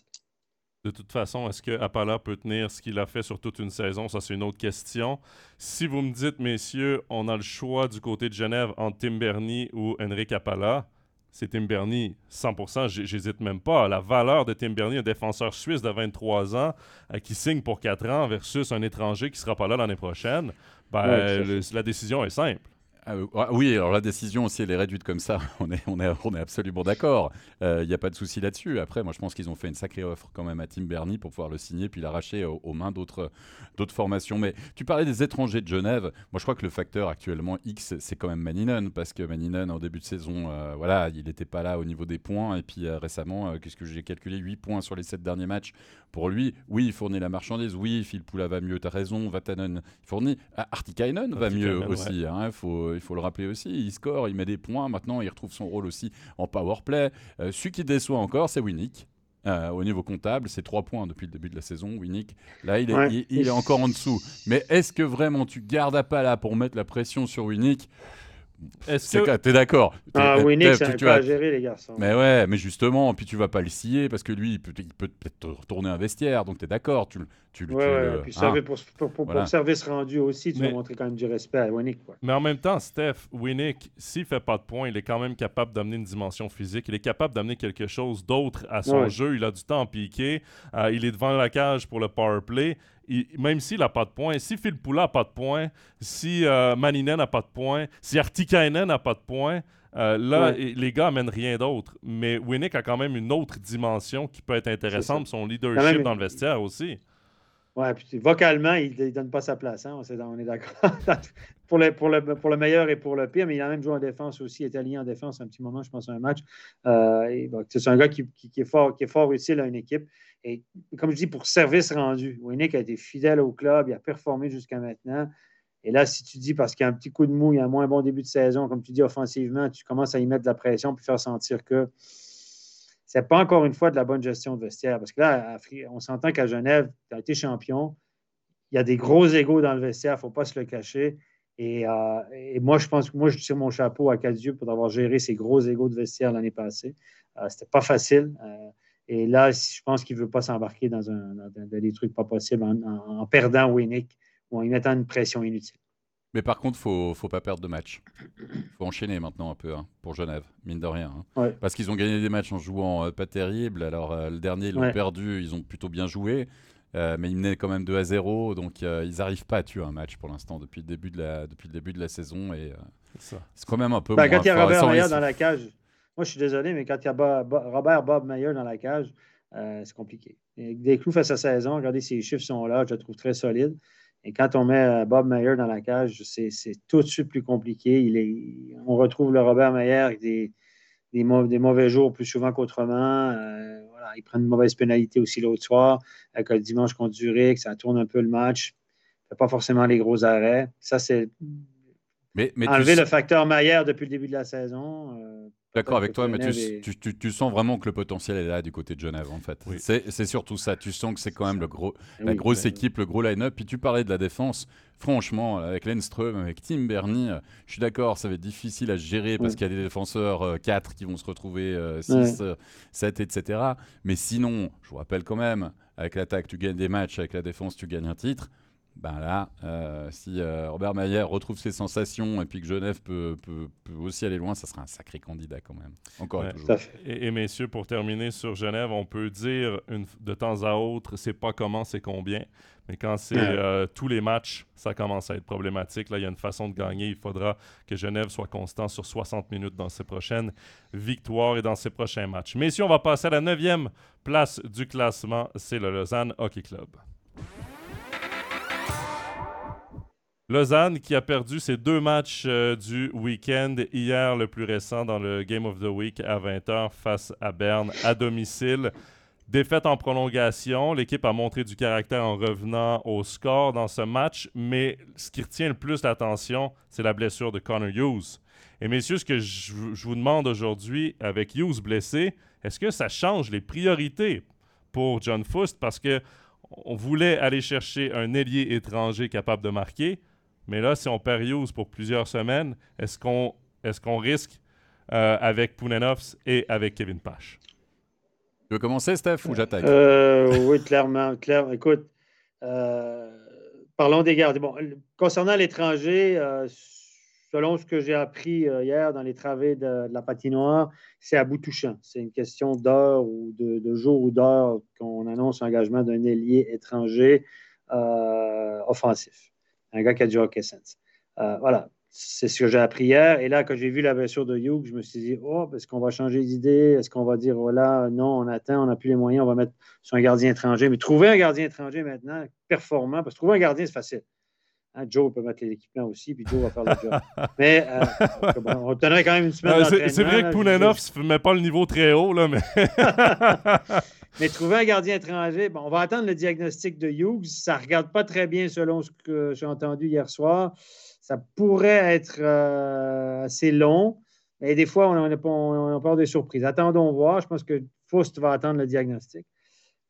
[SPEAKER 1] De toute façon, est-ce que Appala peut tenir ce qu'il a fait sur toute une saison? Ça, c'est une autre question. Si vous me dites, messieurs, on a le choix du côté de Genève entre Tim Bernie ou Henrik Appala, c'est Tim Bernie, 100%, j'hésite même pas. La valeur de Tim Bernie, un défenseur suisse de 23 ans euh, qui signe pour 4 ans versus un étranger qui sera pas là l'année prochaine, ben, la décision est simple.
[SPEAKER 2] Ah, ah, oui, alors la décision aussi, elle est réduite comme ça. On est, on est, on est absolument d'accord. Il euh, n'y a pas de souci là-dessus. Après, moi, je pense qu'ils ont fait une sacrée offre quand même à Tim Bernie pour pouvoir le signer puis l'arracher aux, mains d'autres, d'autres formations. Mais tu parlais des étrangers de Genève. Moi, je crois que le facteur actuellement X, c'est quand même Maninen parce que Maninen, en début de saison, euh, voilà, il n'était pas là au niveau des points. Et puis euh, récemment, qu'est-ce que j'ai calculé? 8 points sur les 7 derniers matchs. Pour lui, oui, il fournit la marchandise. Oui, Phil Poula va mieux. Tu as raison. Vatanen fournit. Ah, Artikainen va mieux aussi. Hein, faut, il faut le rappeler aussi. Il score, il met des points. Maintenant, il retrouve son rôle aussi en power play. Euh, celui qui déçoit encore, c'est Winnick. Euh, au niveau comptable, c'est 3 points depuis le début de la saison, Winnick. Là, il est, il, est encore en dessous. Mais est-ce que vraiment tu gardes à pas là pour mettre la pression sur Winnick? Est-ce que t'es d'accord
[SPEAKER 3] Ah oui, Nick, c'est pas à gérer les garçons.
[SPEAKER 2] Mais ouais, mais justement, puis tu vas pas le scier parce que lui, il peut, peut être retourner un vestiaire, donc t'es d'accord. Tu, tu,
[SPEAKER 3] ouais, ouais, puis hein. pour, pour, le service rendu aussi, tu vas montrer quand même du respect à Winnick.
[SPEAKER 1] Mais en même temps, Steph, Winnick, s'il fait pas de points, il est quand même capable d'amener une dimension physique. Il est capable d'amener quelque chose d'autre à son jeu. Il a du temps à piquer. Euh, il est devant la cage pour le power play même s'il n'a pas de points, si Phil Poula n'a pas de points, si euh, Maninen n'a pas de points, si Artikainen n'a pas de points, euh, là, les gars n'amènent rien d'autre. Mais Winnick a quand même une autre dimension qui peut être intéressante, son leadership dans le vestiaire aussi.
[SPEAKER 3] Ouais, puis vocalement, il ne donne pas sa place. Hein, on est d'accord. pour, le, pour, le, pour le meilleur et pour le pire, mais il a même joué en défense aussi. Il était aligné en défense un petit moment, je pense, à un match. Euh, c'est un gars qui, est fort, qui est fort utile à une équipe. Et comme je dis, pour service rendu, Winnick a été fidèle au club, il a performé jusqu'à maintenant. Et là, si tu dis parce qu'il y a un petit coup de mou, il y a un moins bon début de saison, comme tu dis offensivement, tu commences à y mettre de la pression puis faire sentir que c'est pas encore une fois de la bonne gestion de vestiaire. Parce que là, on s'entend qu'à Genève, tu as été champion. Il y a des gros égaux dans le vestiaire, il ne faut pas se le cacher. Euh, et, moi, je pense que moi, je tire mon chapeau à Cadieux pour avoir géré ces gros égaux de vestiaire l'année passée. Euh, C'était pas facile. Euh, et là, je pense qu'il ne veut pas s'embarquer dans, des trucs pas possibles en, perdant Winnick ou en mettant une pression inutile.
[SPEAKER 2] Mais par contre, il ne faut pas perdre de match. Il faut enchaîner maintenant un peu hein, pour Genève, mine de rien. Hein. Parce qu'ils ont gagné des matchs en jouant euh, pas terrible. Alors, euh, le dernier, ils l'ont perdu, ils ont plutôt bien joué. Euh, mais ils menaient quand même 2 à 0. Donc, ils n'arrivent pas à tuer un match pour l'instant depuis, le début de la, depuis le début de la saison. Et c'est quand même un peu.
[SPEAKER 3] Ben, quand il y a Robert Mayer dans la cage, moi je suis désolé, mais quand il y a Robert Bob Mayer dans la cage, c'est compliqué. des clous face à saison, regardez, ses chiffres sont là, je le trouve très solide. Et quand on met euh, Bob Mayer dans la cage, c'est tout de suite plus compliqué. Il est, on retrouve le Robert Mayer avec des, des, mauvais, jours plus souvent qu'autrement. Euh, voilà, il prend une mauvaise pénalité aussi l'autre soir, avec le dimanche contre Zurich, ça tourne un peu le match. Il ne fait pas forcément les gros arrêts. Ça, c'est mais, enlever le facteur Mayer depuis le début de la saison. Euh,
[SPEAKER 2] D'accord avec toi, mais tu, sens vraiment que le potentiel est là du côté de Genève, en fait. C'est surtout ça. Tu sens que c'est quand même le gros, la grosse équipe, le gros line-up. Puis tu parlais de la défense. Franchement, avec Lenström, avec Tim Bernie, euh, je suis d'accord, ça va être difficile à gérer parce qu'il y a des défenseurs 4 euh, qui vont se retrouver 6, 7, etc. Mais sinon, je vous rappelle quand même, avec l'attaque, tu gagnes des matchs, avec la défense, tu gagnes un titre ben là, euh, si euh, Robert Mayer retrouve ses sensations et puis que Genève peut, peut, aussi aller loin, ça sera un sacré candidat quand même. Encore et toujours.
[SPEAKER 1] Et, messieurs, pour terminer sur Genève, on peut dire une, de temps à autre, c'est pas comment, c'est combien. Mais quand c'est euh, tous les matchs, ça commence à être problématique. Là, il y a une façon de gagner. Il faudra que Genève soit constant sur 60 minutes dans ses prochaines victoires et dans ses prochains matchs. Messieurs, on va passer à la neuvième place du classement. C'est le Lausanne Hockey Club. Lausanne qui a perdu ses deux matchs euh, du week-end. Hier, le plus récent dans le Game of the Week à 20h face à Berne à domicile. Défaite en prolongation. L'équipe a montré du caractère en revenant au score dans ce match, mais ce qui retient le plus l'attention, c'est la blessure de Connor Hughes. Et messieurs, ce que je, vous demande aujourd'hui, avec Hughes blessé, est-ce que ça change les priorités pour John Fust? Parce que on voulait aller chercher un ailier étranger capable de marquer. Mais là, si on perd Hughes pour plusieurs semaines, est-ce qu'on est qu'on risque euh, avec Pounenovs et avec Kevin Pache?
[SPEAKER 2] Tu veux commencer, Steph, ou j'attaque?
[SPEAKER 3] Euh, oui, clairement. clairement. Écoute, euh, parlons des gardes. Bon, concernant l'étranger, selon ce que j'ai appris hier dans les travées de, la patinoire, c'est à bout touchant. C'est une question d'heure ou de, de jour ou d'heure qu'on annonce l'engagement d'un ailier étranger offensif un gars qui a du hockey sense. Euh, voilà, c'est ce que j'ai appris hier. Et là, quand j'ai vu la blessure de Hugh, je me suis dit, oh, est-ce qu'on va changer d'idée? Est-ce qu'on va dire, voilà, non, on attend, on n'a plus les moyens, on va mettre sur un gardien étranger. Mais trouver un gardien étranger maintenant, performant, parce que trouver un gardien, c'est facile. Hein, Joe peut mettre l'équipement aussi, puis Joe va faire le job. Mais euh, on obtiendrait quand même une semaine.
[SPEAKER 1] c'est vrai que Poulenov ne met pas le niveau très haut, là, mais.
[SPEAKER 3] mais trouver un gardien étranger, bon, on va attendre le diagnostic de Hughes. Ça ne regarde pas très bien selon ce que j'ai entendu hier soir. Ça pourrait être euh, assez long. Mais des fois, on, on, on, peur des surprises. Attendons voir. Je pense que Faust va attendre le diagnostic.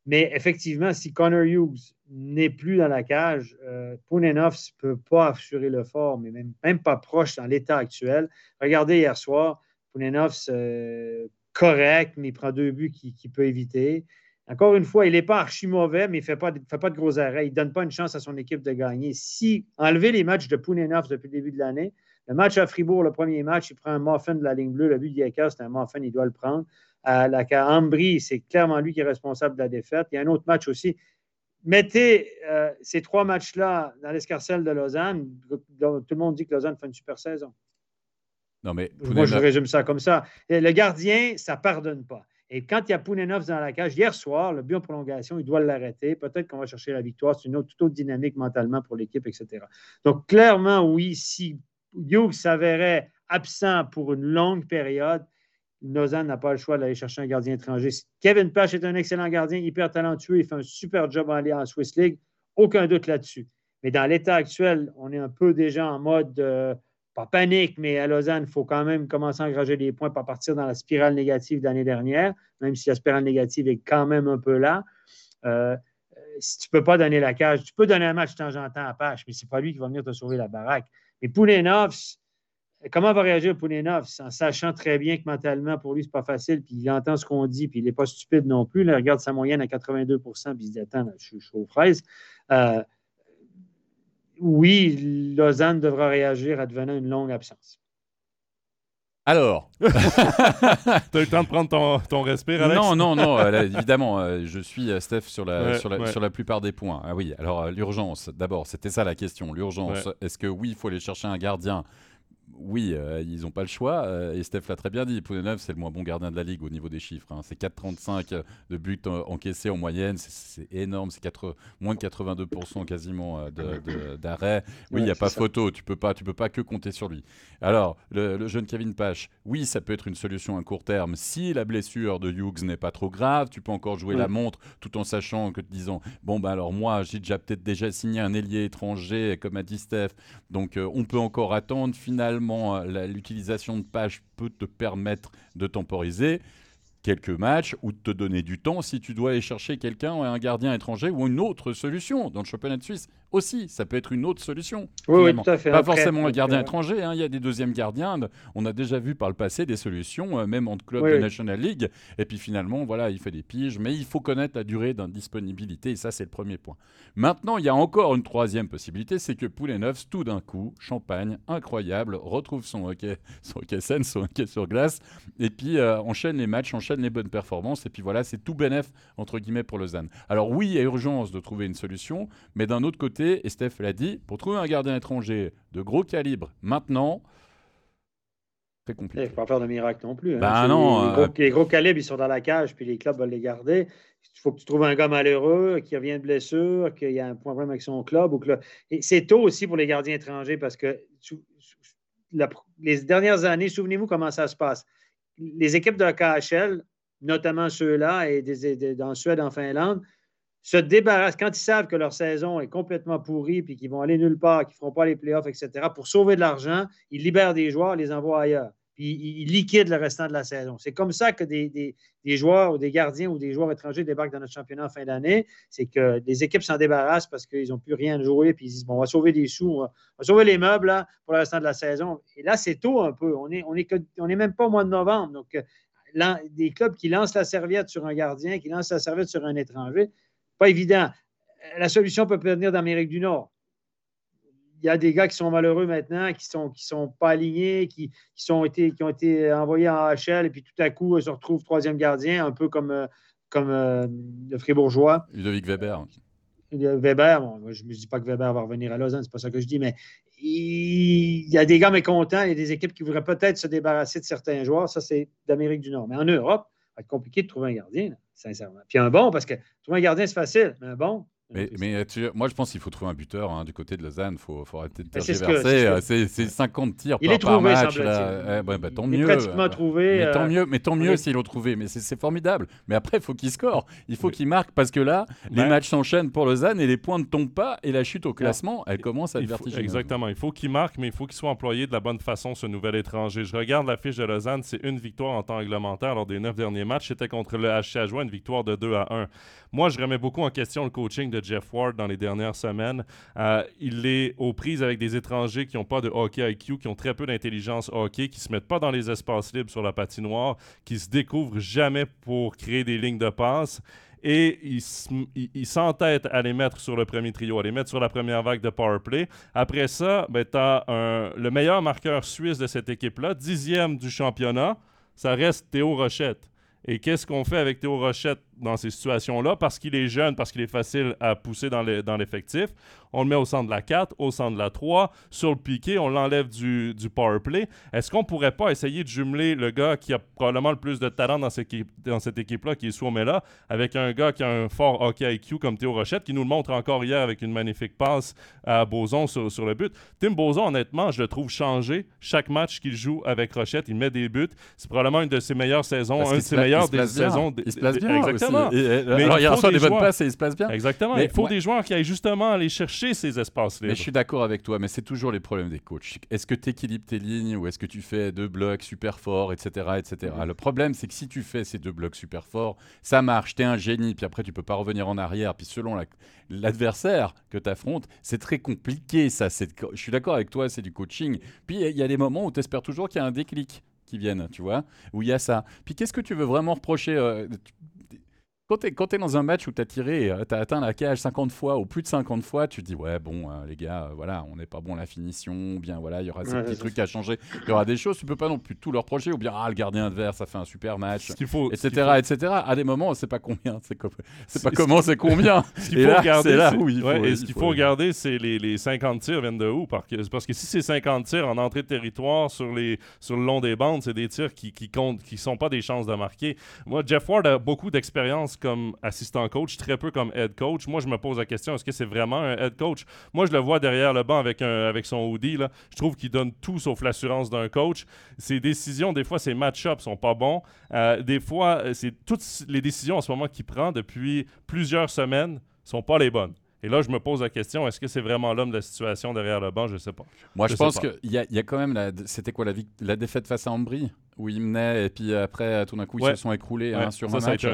[SPEAKER 3] Mais effectivement, si Connor Hughes n'est plus dans la cage, euh, ne peut pas assurer le fort, mais même, même pas proche dans l'état actuel. Regardez hier soir, Pounenovs, euh, correct, mais il prend deux buts qu'il peut éviter. Encore une fois, il n'est pas archi mauvais, mais il ne fait pas, de gros arrêts. Il ne donne pas une chance à son équipe de gagner. Si enlever les matchs de Pounenovs depuis le début de l'année, le match à Fribourg, le premier match, il prend un muffin de la ligne bleue. Le but d'Iecker, c'est un muffin, il doit le prendre à la c'est clairement lui qui est responsable de la défaite. Il y a un autre match aussi. Mettez euh, ces trois matchs-là dans l'escarcelle de Lausanne. Tout le monde dit que Lausanne fait une super saison.
[SPEAKER 2] Non, mais
[SPEAKER 3] Moi, je résume ça comme ça. Le gardien, ça ne pardonne pas. Et quand il y a Pounenov dans la cage, hier soir, le but en prolongation, il doit l'arrêter. Peut-être qu'on va chercher la victoire. C'est une autre, toute autre dynamique mentalement pour l'équipe, etc. Donc, clairement, oui, si Hughes s'avérait absent pour une longue période, Nozan n'a pas le choix d'aller chercher un gardien étranger. Kevin Pache est un excellent gardien, hyper talentueux. Il fait un super job en, en Swiss League. Aucun doute là-dessus. Mais dans l'état actuel, on est un peu déjà en mode, euh, pas panique, mais à Lausanne, il faut quand même commencer à engager des points pour partir dans la spirale négative de l'année dernière, même si la spirale négative est quand même un peu là. Euh, si tu ne peux pas donner la cage, tu peux donner un match de temps à Pache, mais ce n'est pas lui qui va venir te sauver la baraque. Mais Poulenov, comment va réagir Poulenov en sachant très bien que mentalement, pour lui, ce n'est pas facile, puis il entend ce qu'on dit, puis il n'est pas stupide non plus. il regarde sa moyenne à 82% puis il se dit Attends, je, suis aux fraises. Euh, oui, Lausanne devra réagir à devenir une longue absence.
[SPEAKER 2] Alors?
[SPEAKER 1] tu as eu le temps de prendre ton, ton respire, Alex?
[SPEAKER 2] Non, non, non, euh, évidemment, euh, je suis Steph sur la, sur, la, sur, la, plupart des points. Ah oui, alors l'urgence, d'abord, c'était ça la question. L'urgence, est-ce que oui, il faut aller chercher un gardien oui, euh, ils n'ont pas le choix. Euh, et Steph l'a très bien dit. Poulenov, c'est le moins bon gardien de la ligue au niveau des chiffres. Hein. C'est 4,35 de buts encaissés en moyenne. C'est énorme. C'est moins de 82% quasiment euh, d'arrêt. Oui, il n'y a pas photo. Tu peux pas, tu peux pas que compter sur lui. Alors, le, jeune Kevin Pache, oui, ça peut être une solution à court terme. Si la blessure de Hughes n'est pas trop grave, tu peux encore jouer la montre tout en sachant que, disons, bon, ben alors moi, j'ai déjà peut-être déjà signé un ailier étranger, comme a dit Steph. Donc, on peut encore attendre finalement euh, l'utilisation de pages peut te permettre de temporiser quelques matchs ou de te donner du temps si tu dois aller chercher quelqu'un, un gardien étranger ou une autre solution dans le championnat suisse aussi. Ça peut être une autre solution.
[SPEAKER 3] Oui, tout à fait.
[SPEAKER 2] Pas forcément un gardien étranger. Hein. Il y a des deuxièmes gardiens. On a déjà vu par le passé des solutions, euh, même en club de National League. Et puis finalement, voilà, il fait des piges. Mais il faut connaître la durée d'indisponibilité. Et ça, c'est le premier point. Maintenant, il y a encore une troisième possibilité c'est que Poulenov, tout d'un coup, Champagne, incroyable, retrouve son hockey, son hockey scène, son hockey sur glace. Et puis euh, enchaîne les matchs, enchaîne les bonnes performances. Et puis voilà, c'est tout bénef, entre guillemets, pour Lausanne. Alors oui, il y a urgence de trouver une solution. Mais d'un autre côté, et Steph l'a dit, pour trouver un gardien étranger de gros calibre maintenant, très compliqué.
[SPEAKER 3] Il ne faut pas faire de miracle non plus.
[SPEAKER 2] Hein. Ben non,
[SPEAKER 3] euh, les, gros, calibres, ils sont dans la cage, puis les clubs veulent les garder. Il faut que tu trouves un gars malheureux qui revient de blessure, qu'il y a un problème avec son club. Ou que c'est tôt aussi pour les gardiens étrangers parce que les dernières années, souvenez-vous comment ça se passe. Les équipes de KHL, notamment ceux-là, et des, dans Suède, en Finlande, se débarrassent, quand ils savent que leur saison est complètement pourrie puis qu'ils vont aller nulle part, qu'ils ne feront pas les playoffs, etc., pour sauver de l'argent, ils libèrent des joueurs, les envoient ailleurs. Puis ils liquident le restant de la saison. C'est comme ça que des, joueurs ou des gardiens ou des joueurs étrangers débarquent dans notre championnat en fin d'année. C'est que les équipes s'en débarrassent parce qu'ils n'ont plus rien à jouer. Puis ils disent bon, on va sauver des sous, on va, sauver les meubles pour le restant de la saison. Et là, c'est tôt un peu. On n'est on est on est même pas au mois de novembre. Donc, euh, des clubs qui lancent la serviette sur un gardien, qui lancent la serviette sur un étranger, pas évident. La solution peut venir d'Amérique du Nord. Il y a des gars qui sont malheureux maintenant, qui ne sont, qui sont pas alignés, qui, qui, sont été, qui ont été envoyés en HL et puis tout à coup, ils se retrouvent troisième gardien, un peu comme, comme euh, le Fribourgeois.
[SPEAKER 2] Ludovic Weber.
[SPEAKER 3] Weber, je ne me dis pas que Weber va revenir à Lausanne, c'est pas ça que je dis, mais il, y a des gars mécontents, il y a des équipes qui voudraient peut-être se débarrasser de certains joueurs. Ça, c'est d'Amérique du Nord. Mais en Europe, va être compliqué de trouver un gardien sincèrement. Puis un bon, parce que trouver un gardien, c'est facile, mais un bon,
[SPEAKER 2] mais, mais moi, je pense qu'il faut trouver un buteur hein, du côté de Lausanne. Il faut, faut arrêter de tergiverser. C'est 50 tirs
[SPEAKER 3] il est
[SPEAKER 2] par,
[SPEAKER 3] trouvé,
[SPEAKER 2] match. Là. Eh, bah, tant
[SPEAKER 3] il
[SPEAKER 2] mieux.
[SPEAKER 3] Est pratiquement trouvé.
[SPEAKER 2] Mais tant mieux, mais tant mieux s'ils l'ont trouvé. Mais c'est formidable. Mais après, il faut qu'il score. Il faut qu'il marque parce que là, les matchs s'enchaînent pour Lausanne et les points ne tombent pas. Et la chute au classement, elle commence à être vertigineuse.
[SPEAKER 1] Exactement. Il faut qu'il marque, mais il faut qu'il soit employé de la bonne façon, ce nouvel étranger. Je regarde la fiche de Lausanne. C'est une victoire en temps réglementaire lors des neuf derniers matchs. C'était contre le HC Joie, une victoire de 2 à 1. Moi, je remets beaucoup en question le coaching de Jeff Ward dans les dernières semaines. Euh, il est aux prises avec des étrangers qui n'ont pas de hockey IQ, qui ont très peu d'intelligence hockey, qui se mettent pas dans les espaces libres sur la patinoire, qui se découvrent jamais pour créer des lignes de passe et il, s'entête à les mettre sur le premier trio, à les mettre sur la première vague de power play. Après ça, ben, tu as le meilleur marqueur suisse de cette équipe-là, dixième du championnat, ça reste Théo Rochette. Et qu'est-ce qu'on fait avec Théo Rochette dans ces situations-là parce qu'il est jeune, parce qu'il est facile à pousser dans l'effectif. on le met au centre de la 4, au centre de la 3, sur le piqué, on l'enlève du, du power play. Est-ce qu'on pourrait pas essayer de jumeler le gars qui a probablement le plus de talent dans cette, équipe, dans cette équipe-là, qui est Suomela, avec un gars qui a un fort hockey IQ comme Théo Rochette, qui nous le montre encore hier avec une magnifique passe à Boson sur, sur le but. Tim Boson, honnêtement, je le trouve changé. Chaque match qu'il joue avec Rochette, il met des buts. C'est probablement une de ses meilleures saisons, une de ses meilleures des saisons.
[SPEAKER 2] Il se place bien.
[SPEAKER 1] Exactement.
[SPEAKER 2] mais il, reçoit des, bonnes passes et il se place bien.
[SPEAKER 1] Exactement. il faut des joueurs qui aillent justement aller chercher ces espaces-là.
[SPEAKER 2] Mais je suis d'accord avec toi, mais c'est toujours les problèmes des coachs. Est-ce que tu équilibres tes lignes ou est-ce que tu fais deux blocs super forts, etc. etc. Le problème, c'est que si tu fais ces deux blocs super forts, ça marche, tu es un génie, puis après tu peux pas revenir en arrière, puis selon l'adversaire que tu affrontes, c'est très compliqué ça. Je suis d'accord avec toi, c'est du coaching. Puis il y a des moments où tu espères toujours qu'il y a un déclic qui vienne, tu vois, où il y a ça. Puis qu'est-ce que tu veux vraiment reprocher euh, quand tu es, dans un match où tu as tiré, euh, tu as atteint la cage 50 fois ou plus de 50 fois, tu te dis, ouais, bon, euh, les gars, euh, voilà, on n'est pas bon à la finition, ou bien voilà, il y aura ces petits trucs à changer, il y aura des choses, tu peux pas non plus tout leur reprocher, ou bien, ah, le gardien adverse, ça fait un super match,
[SPEAKER 1] faut,
[SPEAKER 2] etc., etc. À des moments, c'est pas combien, c'est pas comment, c'est combien.
[SPEAKER 1] ce qu'il faut regarder, là où il faut, et ce qu'il faut, regarder, c'est les, les, 50 tirs viennent de où? Parce que, parce que si c'est 50 tirs en entrée de territoire sur, les, sur le long des bandes, c'est des tirs qui, qui comptent, qui sont pas des chances de marquer. Moi, Jeff Ward a beaucoup d'expérience comme assistant coach, très peu comme head coach. Moi, je me pose la question, est-ce que c'est vraiment un head coach? Moi, je le vois derrière le banc avec, un, avec son hoodie. Là. Je trouve qu'il donne tout sauf l'assurance d'un coach. Ses décisions, des fois, ses match-ups sont pas bons. Euh, des fois, c'est toutes les décisions en ce moment qu'il prend depuis plusieurs semaines sont pas les bonnes. Et là, je me pose la question, est-ce que c'est vraiment l'homme de la situation derrière le banc? Je ne sais pas.
[SPEAKER 2] Moi, je, pense qu'il y, y, a quand même... La, C'était quoi la, la défaite face à Ambry? Où ils menaient et puis après tout d'un coup ils se sont écroulés hein, sur un match.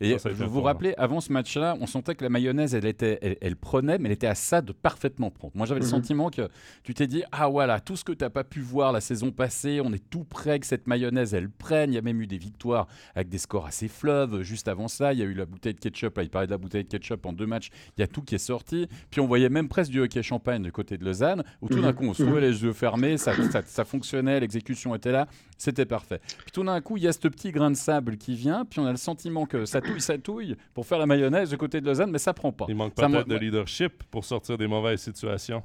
[SPEAKER 2] Et vous vous rappelez, avant ce match-là, on sentait que la mayonnaise, elle était, elle, prenait, mais elle était à ça de parfaitement prendre. Moi, j'avais le mhm. sentiment que tu t'es dit, ah voilà, tout ce que tu n'as pas pu voir la saison passée, on est tout près que cette mayonnaise, elle prenne. Il y a même eu des victoires avec des scores assez fleuves. Juste avant ça, il y a eu la bouteille de ketchup. Là, il parlait de la bouteille de ketchup en deux matchs. Il y a tout qui est sorti. Puis on voyait même presque du hockey champagne du côté de Lausanne, où tout d'un mhm. coup, on se trouvait les yeux fermés, ça, ça, ça fonctionnait, l'exécution était là, c'était parfait. Puis tout d'un coup, il y a ce petit grain de sable qui vient, puis on a le sentiment que ça touille, ça touille pour faire la mayonnaise du côté de Lausanne, mais ça prend pas.
[SPEAKER 1] Il manque peut-être de leadership pour sortir des mauvaises situations.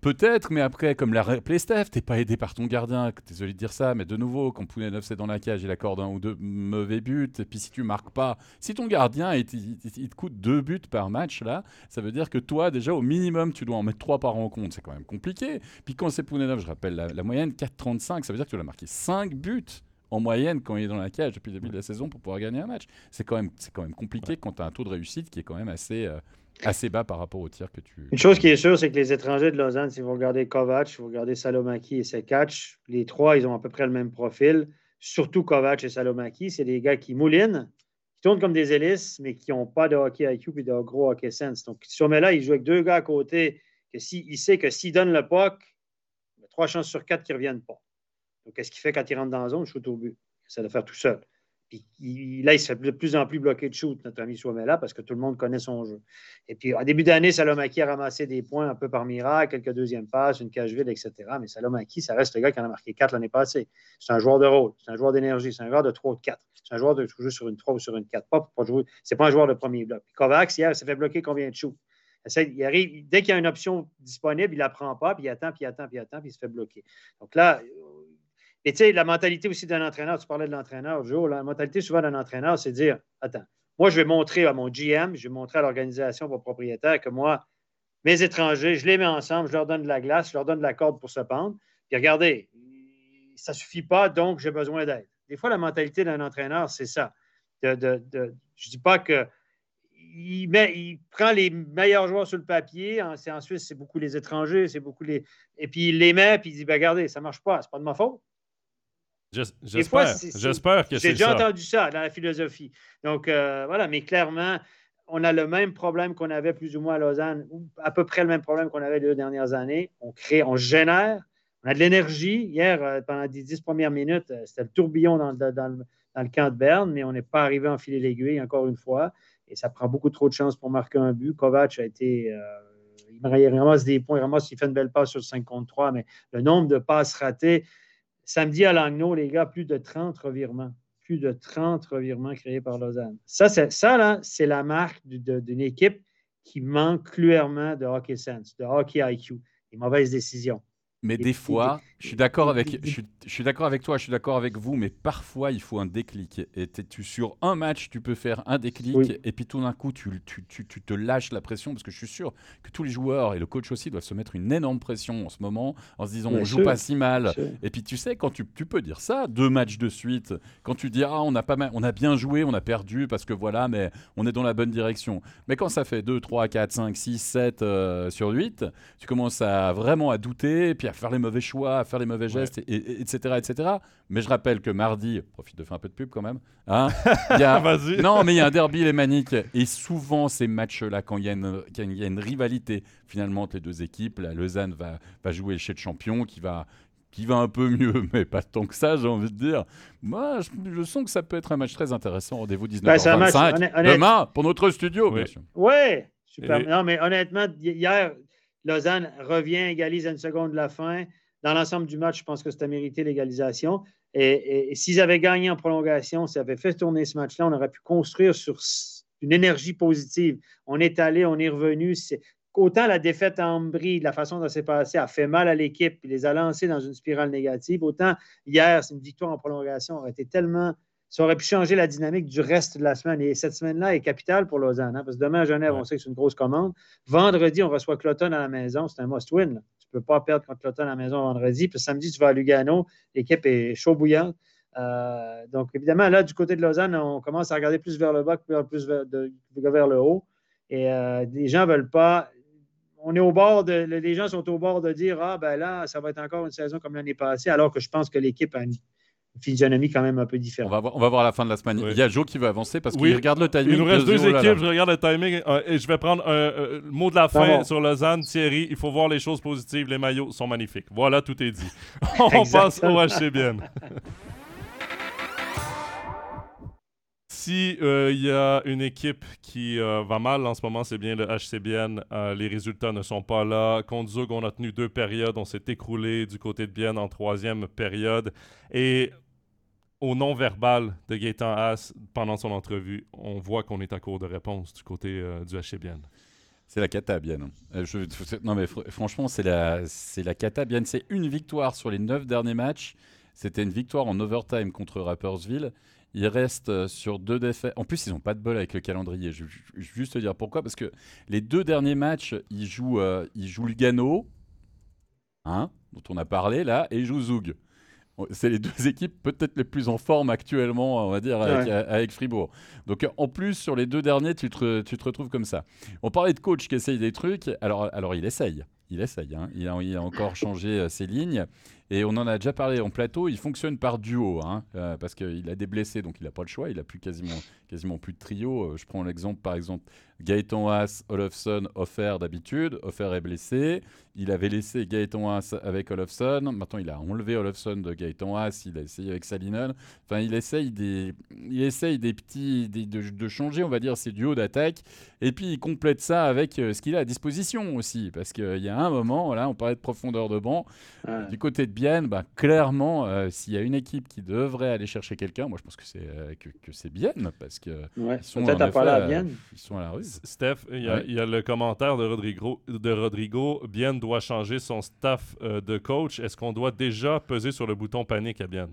[SPEAKER 2] Peut-être, mais après, comme l'a rappelé Steph, t'es pas aidé par ton gardien. Désolé de dire ça, mais de nouveau, quand Pounet c'est dans la cage, il accorde un ou deux mauvais buts. Et puis si tu marques pas, si ton gardien il, te coûte deux buts par match là, ça veut dire que toi déjà au minimum tu dois en mettre trois par rencontre. C'est quand même compliqué. Puis quand c'est Pounet je rappelle la, la moyenne 4,35, ça veut dire que tu dois marquer 5 buts en moyenne quand il est dans la cage depuis le début de la saison pour pouvoir gagner un match. C'est quand même, c'est quand même compliqué quand tu as un taux de réussite qui est quand même assez, euh, assez bas par rapport au tir que tu.
[SPEAKER 3] Une chose qui est sûre, c'est que les étrangers de Lausanne, si vous regardez Kovac, si vous regardez Salomaki et Sekac, les trois, ils ont à peu près le même profil. Surtout Kovac et Salomaki, c'est des gars qui moulinent, qui tournent comme des hélices, mais qui n'ont pas de hockey IQ et de gros hockey sense. Donc, si on met là, il joue avec deux gars à côté, que si, il sait que s'il donne le puck, il y a trois chances sur quatre qu'ils ne reviennent pas. Donc, qu'est-ce qu'il fait quand il rentre dans la zone? Shoot au but. Essaie de faire tout seul. Puis là, il se fait de plus en plus bloquer de shoot, notre ami Suomela, parce que tout le monde connaît son jeu. Et puis, en début d'année, Salomaki a ramassé des points un peu par miracle, quelques deuxièmes passes, une cage vide, etc. Mais Salomaki, ça reste le gars qui en a marqué quatre l'année passée. C'est un joueur de rôle, c'est un joueur d'énergie, c'est un joueur de 3 ou de 4. C'est un joueur de jouer sur une 3 ou sur une 4. Pas pour jouer. C'est pas un joueur de premier bloc. Puis Kovacs, hier, il s'est fait bloquer combien de shoots? Il arrive, dès qu'il y a une option disponible, il la prend pas, puis il attend, puis il attend, puis il attend, puis il se fait bloquer. Donc là, et tu sais, la mentalité aussi d'un entraîneur, tu parlais de l'entraîneur, Joe, la mentalité souvent d'un entraîneur, c'est de dire Attends, moi, je vais montrer à mon GM, je vais montrer à l'organisation, au propriétaire, que moi, mes étrangers, je les mets ensemble, je leur donne de la glace, je leur donne de la corde pour se pendre. Puis regardez, ça ne suffit pas, donc j'ai besoin d'aide. Des fois, la mentalité d'un entraîneur, c'est ça. je ne dis pas que. Il, prend les meilleurs joueurs sur le papier. En, en Suisse, c'est beaucoup les étrangers, c'est beaucoup les. Et puis il les met, puis il dit ben, regardez, ça ne marche pas, ce n'est pas de ma faute.
[SPEAKER 1] J'espère que c'est
[SPEAKER 3] J'ai déjà entendu ça dans la philosophie. Donc, euh, voilà, mais clairement, on a le même problème qu'on avait plus ou moins à Lausanne, ou à peu près le même problème qu'on avait les deux dernières années. On crée, on génère, on a de l'énergie. Hier, euh, pendant les dix premières minutes, euh, c'était le tourbillon dans, le camp de Berne, mais on n'est pas arrivé à enfiler l'aiguille encore une fois. Et ça prend beaucoup trop de chance pour marquer un but. Kovac a été. il ramasse des points, il ramasse, il fait une belle passe sur le 5 contre 3, mais le nombre de passes ratées, Samedi à Langnau, les gars, plus de 30 revirements. plus de 30 revirements créés par Lausanne. Ça, c'est, ça là, c'est la marque d'une équipe qui manque clairement de hockey sense, de hockey IQ, des mauvaises décisions.
[SPEAKER 2] Mais des fois, je suis d'accord avec, je suis, d'accord avec toi, je suis d'accord avec vous, mais parfois il faut un déclic. Et tu sur un match, tu peux faire un déclic, et puis tout d'un coup, tu, tu, tu, tu, te lâches la pression, parce que je suis sûr que tous les joueurs et le coach aussi doivent se mettre une énorme pression en ce moment, en se disant on joue pas si mal. Et puis tu sais, quand tu, tu peux dire ça, deux matchs de suite, quand tu dis ah on a pas mal, on a bien joué, on a perdu parce que voilà, mais on est dans la bonne direction. Mais quand ça fait 2, 3, 4, 5, 6, 7 sur 8, tu commences à vraiment à douter, et puis à faire les mauvais choix, à faire les mauvais gestes, et, etc., etc. Mais je rappelle que mardi, profite de faire un peu de pub quand même. Hein, y a, non, mais il y a un derby les maniques. Et souvent, ces matchs-là, quand il y, a une rivalité finalement entre les deux équipes, la Lausanne va, va jouer chez le champion qui va, qui va un peu mieux, mais pas tant que ça, j'ai envie de dire. Moi, je, sens que ça peut être un match très intéressant. Rendez-vous 19h25 bah, demain pour notre studio,
[SPEAKER 3] oui. Ouais, super. Non, mais honnêtement, hier, Lausanne revient, égalise à une seconde de la fin. Dans l'ensemble du match, je pense que c'était mérité l'égalisation. Et, s'ils avaient gagné en prolongation, s'ils avaient fait tourner ce match-là, on aurait pu construire sur une énergie positive. On est allé, on est revenu. Autant la défaite à Ambry, la façon dont ça s'est passé, a fait mal à l'équipe et les a lancés dans une spirale négative, autant hier, c'est une victoire en prolongation aurait été tellement ça aurait pu changer la dynamique du reste de la semaine. Et cette semaine-là est capitale pour Lausanne, hein, parce que demain à Genève, on sait que c'est une grosse commande. Vendredi, on reçoit Cloton à la maison. C'est un must-win. Tu ne peux pas perdre contre Cloton à la maison vendredi. Puis samedi, tu vas à Lugano. L'équipe est chaud bouillante. Euh, donc, évidemment, là, du côté de Lausanne, on commence à regarder plus vers le bas que vers, vers le haut. Et euh, les gens ne veulent pas. On est au bord de. Les gens sont au bord de dire Ah, ben là, ça va être encore une saison comme l'année passée, alors que je pense que l'équipe a une physionomie quand même un peu différente.
[SPEAKER 2] On va, voir, on va voir à la fin de la semaine. Il y a Joe qui va avancer parce qu'il regarde le timing.
[SPEAKER 1] Il nous reste deux équipes, je regarde le timing euh, et je vais prendre un le mot de la fin sur Lausanne. Thierry, il faut voir les choses positives. Les maillots sont magnifiques. Voilà, tout est dit. on passe au HCBN. Si il euh, y a une équipe qui euh, va mal en ce moment, c'est bien le HCBN. les résultats ne sont pas là. Contre Zug, on a tenu deux périodes. On s'est écroulé du côté de Bienne en troisième période. Et au non-verbal de Gaëtan Haas pendant son entrevue, on voit qu'on est à court de réponse du côté euh, du HCBN.
[SPEAKER 2] C'est la cata, bien. Euh, non, mais franchement, c'est la, la cata. C'est une victoire sur les neuf derniers matchs. C'était une victoire en overtime contre Rappersville. Il reste euh, sur deux défaites. En plus, ils n'ont pas de bol avec le calendrier. Je, vais juste te dire pourquoi. Parce que les deux derniers matchs, ils jouent, ils jouent Lugano, hein, dont on a parlé là, et ils jouent Zoug c'est les deux équipes peut-être les plus en forme actuellement, on va dire, avec, Fribourg. Donc en plus, sur les deux derniers, tu te, tu te, retrouves comme ça. On parlait de coach qui essaye des trucs. Alors, alors il essaye. Il essaye. Hein. Il, a, il, a, encore changé euh, ses lignes. Et on en a déjà parlé en plateau. Il fonctionne par duo. Hein, euh, parce qu'il a des blessés, donc il n'a pas le choix. Il n'a plus quasiment, quasiment plus de trio. Euh, je prends l'exemple, par exemple, Gaëtan Haas, Olofsson, Offer d'habitude. Offer est blessé. Il avait laissé Gaëtan Haas avec Olofsson. Maintenant, il a enlevé Olofsson de Gaëtan Haas. Il a essayé avec Salinen. Enfin, il essaye des, il essaye des petits, de, changer, on va dire, ses duos d'attaque. Et puis, il complète ça avec euh, ce qu'il a à disposition aussi. Parce qu'il y a un moment, là, on parlait de profondeur de banc. Du côté de Bienne, bah, clairement, euh, s'il y a une équipe qui devrait aller chercher quelqu'un, moi, je pense que c'est euh, que, c'est Bienne. Parce que
[SPEAKER 3] ils sont, à Bienne.
[SPEAKER 1] Ils sont à la rue. Steph, il y, a, le commentaire de Rodrigo. De Rodrigo. Bien doit changer son staff euh, de coach. Est-ce qu'on doit déjà peser sur le bouton panique à Bien?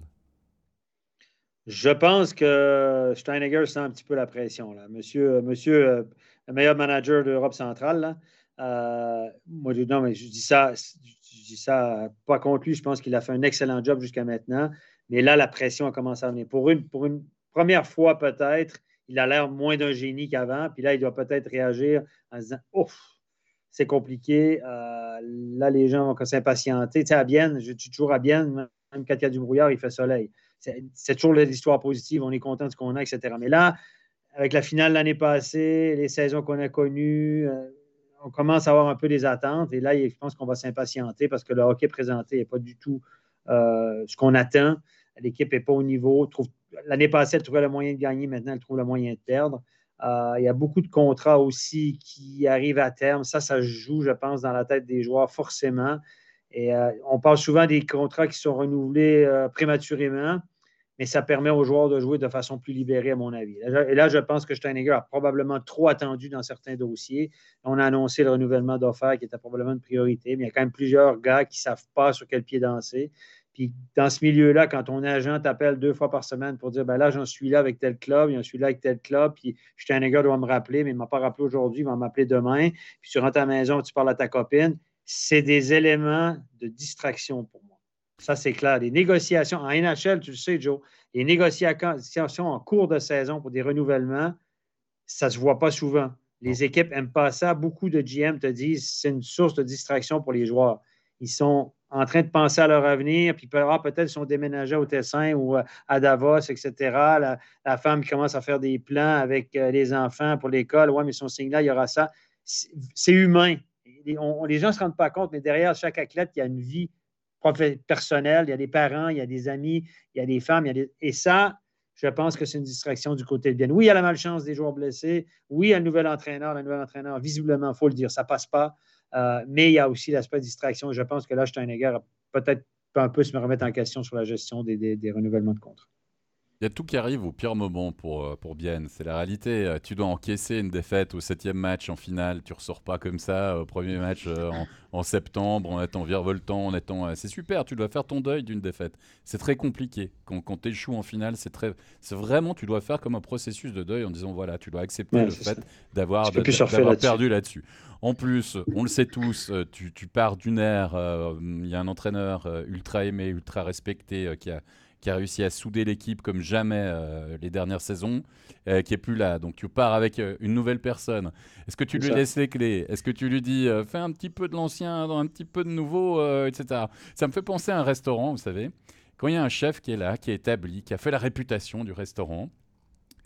[SPEAKER 3] Je pense que Steinegger sent un petit peu la pression. Là. Monsieur, monsieur euh, le meilleur manager d'Europe centrale, euh, moi, je, non, mais je dis ça, je dis ça pas contre lui. Je pense qu'il a fait un excellent job jusqu'à maintenant. Mais là, la pression a commencé à venir. Pour une, pour une première fois, peut-être, il a l'air moins d'un génie qu'avant. Puis là, il doit peut-être réagir en se disant Ouf, c'est compliqué. Euh, là, les gens vont s'impatienter. Tu sais, à Bienne, je suis toujours à Bienne, même quand il y a du brouillard, il fait soleil. C'est toujours l'histoire positive, on est content de ce qu'on a, etc. Mais là, avec la finale l'année passée, les saisons qu'on a connues, euh, on commence à avoir un peu des attentes. Et là, je pense qu'on va s'impatienter parce que le hockey présenté n'est pas du tout euh, ce qu'on attend. L'équipe n'est pas au niveau, L'année passée, elle trouvait le moyen de gagner. Maintenant, elle trouve le moyen de perdre. Euh, il y a beaucoup de contrats aussi qui arrivent à terme. Ça, ça joue, je pense, dans la tête des joueurs forcément. Et euh, on parle souvent des contrats qui sont renouvelés prématurément. Mais ça permet aux joueurs de jouer de façon plus libérée, à mon avis. Et là, je pense que Steininger a probablement trop attendu dans certains dossiers. On a annoncé le renouvellement d'offres qui était probablement une priorité, mais il y a quand même plusieurs gars qui ne savent pas sur quel pied danser. Puis dans ce milieu-là, quand ton agent t'appelle deux fois par semaine pour dire ben là, j'en suis là avec tel club, j'en suis là avec tel club, puis Steininger doit me rappeler, mais il ne m'a pas rappelé aujourd'hui, il va m'appeler demain. Puis tu rentres à la maison, tu parles à ta copine. C'est des éléments de distraction pour moi. Ça, c'est clair. Les négociations en NHL, tu le sais, Joe, les négociations en cours de saison pour des renouvellements, ça ne se voit pas souvent. Les équipes n'aiment pas ça. Beaucoup de GM te disent c'est une source de distraction pour les joueurs. Ils sont en train de penser à leur avenir, puis ah, peut-être ils sont déménagés au Tessin ou euh, à Davos, etc. La, femme qui commence à faire des plans avec euh, les enfants pour l'école. Oui, mais son signe là, il y aura ça. C'est humain. Les gens ne se rendent pas compte, mais derrière chaque athlète, il y a une vie personnel, il y a des parents, il y a des amis, il y a des femmes. Et ça, je pense que c'est une distraction du côté de bien. Oui, il y a la malchance des joueurs blessés. Oui, il y a le nouvel entraîneur. Le nouvel entraîneur, visiblement, il faut le dire, ça ne passe pas. Euh, mais il y a aussi l'aspect distraction. Je pense que là, Steinegger a peut-être un peu se me remettre en question sur la gestion des, des renouvellements de contrats.
[SPEAKER 2] Il y a tout qui arrive au pire moment pour, euh, pour Bienne. C'est la réalité. Euh, tu dois encaisser une défaite au septième match en finale. Tu ressors pas comme ça au premier match euh, en, septembre en étant virevoltant, en étant. c'est super. Tu dois faire ton deuil d'une défaite. C'est très compliqué. Quand, quand tu échoues en finale, c'est très. C'est vraiment. Tu dois faire comme un processus de deuil en disant voilà, tu dois accepter le fait d'avoir perdu là-dessus. En plus, on le sait tous, tu, tu pars d'une ère. Il y a un entraîneur ultra aimé, ultra respecté qui a qui a réussi à souder l'équipe comme jamais euh, les dernières saisons, euh, qui est plus là. Donc tu pars avec euh, une nouvelle personne. Est-ce que tu lui laisses les clés? Est-ce que tu lui dis fais un petit peu de l'ancien, un petit peu de nouveau, etc. Ça me fait penser à un restaurant, vous savez. Quand il y a un chef qui est là, qui est établi, qui a fait la réputation du restaurant,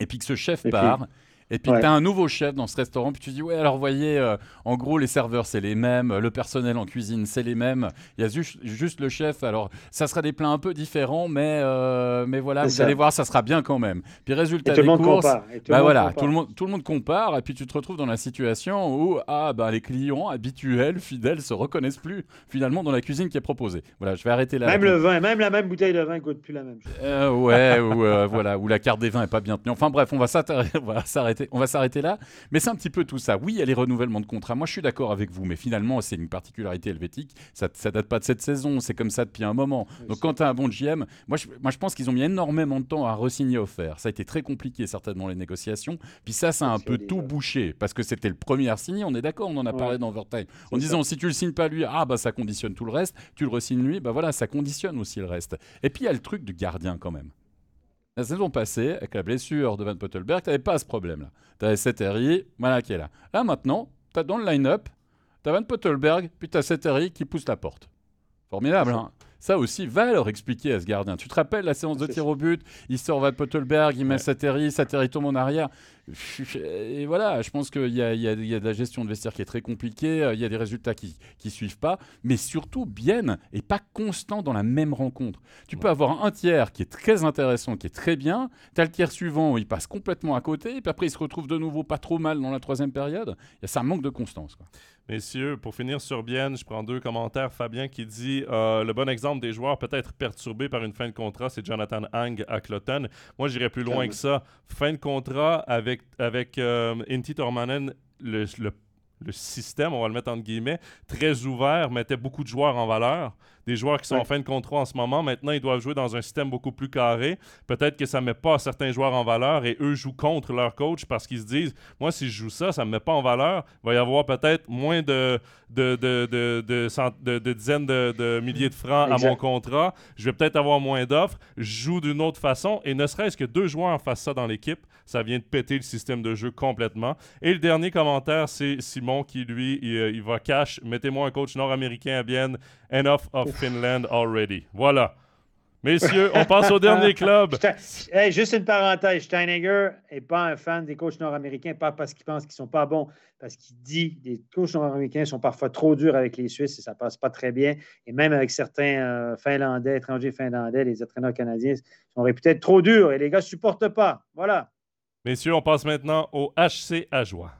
[SPEAKER 2] et puis que ce chef part. Et puis, tu as un nouveau chef dans ce restaurant, puis tu dis, ouais, alors voyez, euh, en gros, les serveurs, c'est les mêmes, le personnel en cuisine, c'est les mêmes. Il y a juste, juste, le chef. Alors, ça sera des plats un peu différents, mais, euh, mais voilà, vous allez voir, ça sera bien quand même. Puis, résultat des courses, bah voilà, tout le, monde, tout le monde compare, et puis tu te retrouves dans la situation où, ah, bah, les clients habituels, fidèles, se reconnaissent plus, finalement, dans la cuisine qui est proposée. Voilà, je vais arrêter là.
[SPEAKER 3] Même le vin, même la même bouteille de vin coûte plus la même chose.
[SPEAKER 2] Euh, ouais, ou, voilà, ou la carte des vins est pas bien tenue. Enfin, bref, on va s'arrêter on va s'arrêter là. Mais c'est un petit peu tout ça. Oui, il y a les renouvellements de contrats. Moi, je suis d'accord avec vous, mais finalement, c'est une particularité helvétique. Ça, ça date pas de cette saison, c'est comme ça depuis un moment. Donc, quand tu as un bon GM, moi, je, moi, je pense qu'ils ont mis énormément de temps à re-signer offert. Ça a été très compliqué, certainement, les négociations. Puis ça, ça a un peu tout bouché parce que c'était le premier à signer. On est d'accord, on en a parlé dans Overtime. En disant, si tu le signes pas lui, ah, bah, ça conditionne tout le reste. Tu le re-signes lui, bah voilà, ça conditionne aussi le reste. Et puis, il y a le truc du gardien quand même. La saison passée, avec la blessure de Van Pottelberg, tu n'avais pas ce problème-là. Tu avais Seteri, voilà qui est là. Là, maintenant, tu as dans le line-up, tu as Van Pottelberg, puis tu as Seteri qui pousse la porte. Formidable, hein ça aussi, va leur expliquer à ce gardien. Tu te rappelles la séance de tir au but? Il sort Van Pottelberg, il met Sateri, Sateri tombe en arrière. Et voilà, je pense qu'il y, a de la gestion de vestiaire qui est très compliquée, euh, il y a des résultats qui ne suivent pas, mais surtout, bien et pas constant dans la même rencontre. Tu peux avoir un tiers qui est très intéressant, qui est très bien, tu as le tiers suivant où il passe complètement à côté, et puis après il se retrouve de nouveau pas trop mal dans la troisième période. Il y a ça manque de constance. Quoi.
[SPEAKER 1] Messieurs, pour finir sur Bienne, je prends deux commentaires. Fabien qui dit euh, le bon exemple des joueurs peut-être perturbés par une fin de contrat, c'est Jonathan Hang à Cloton. Moi, j'irais plus loin que ça. Fin de contrat avec, avec euh, Inti Tormanen, le, le système, on va le mettre entre guillemets, très ouvert, mettait beaucoup de joueurs en valeur des joueurs qui sont en fin de contrat en ce moment. Maintenant, ils doivent jouer dans un système beaucoup plus carré. Peut-être que ça ne met pas certains joueurs en valeur et eux jouent contre leur coach parce qu'ils se disent Moi, si je joue ça, ça ne me met pas en valeur. Il va y avoir peut-être moins de, de, de, de, dizaines de, milliers de francs à mon contrat. Je vais peut-être avoir moins d'offres. Je joue d'une autre façon. Et ne serait-ce que deux joueurs fassent ça dans l'équipe, ça vient de péter le système de jeu complètement. Et le dernier commentaire, c'est Simon qui, lui, il, euh, il va cash. Mettez-moi un coach nord-américain à Bienne. Enough of Finland already. Voilà. Messieurs, on passe au dernier club.
[SPEAKER 3] juste une parenthèse. Steinegger n'est pas un fan des coachs nord-américains, pas parce qu'il pense qu'ils ne sont pas bons, parce qu'il dit que les coachs nord-américains sont parfois trop durs avec les Suisses et ça ne passe pas très bien. Et même avec certains euh, Finlandais, étrangers finlandais, les entraîneurs canadiens sont réputés être trop durs et les gars ne supportent pas. Voilà.
[SPEAKER 1] Messieurs, on passe maintenant au HC à joie.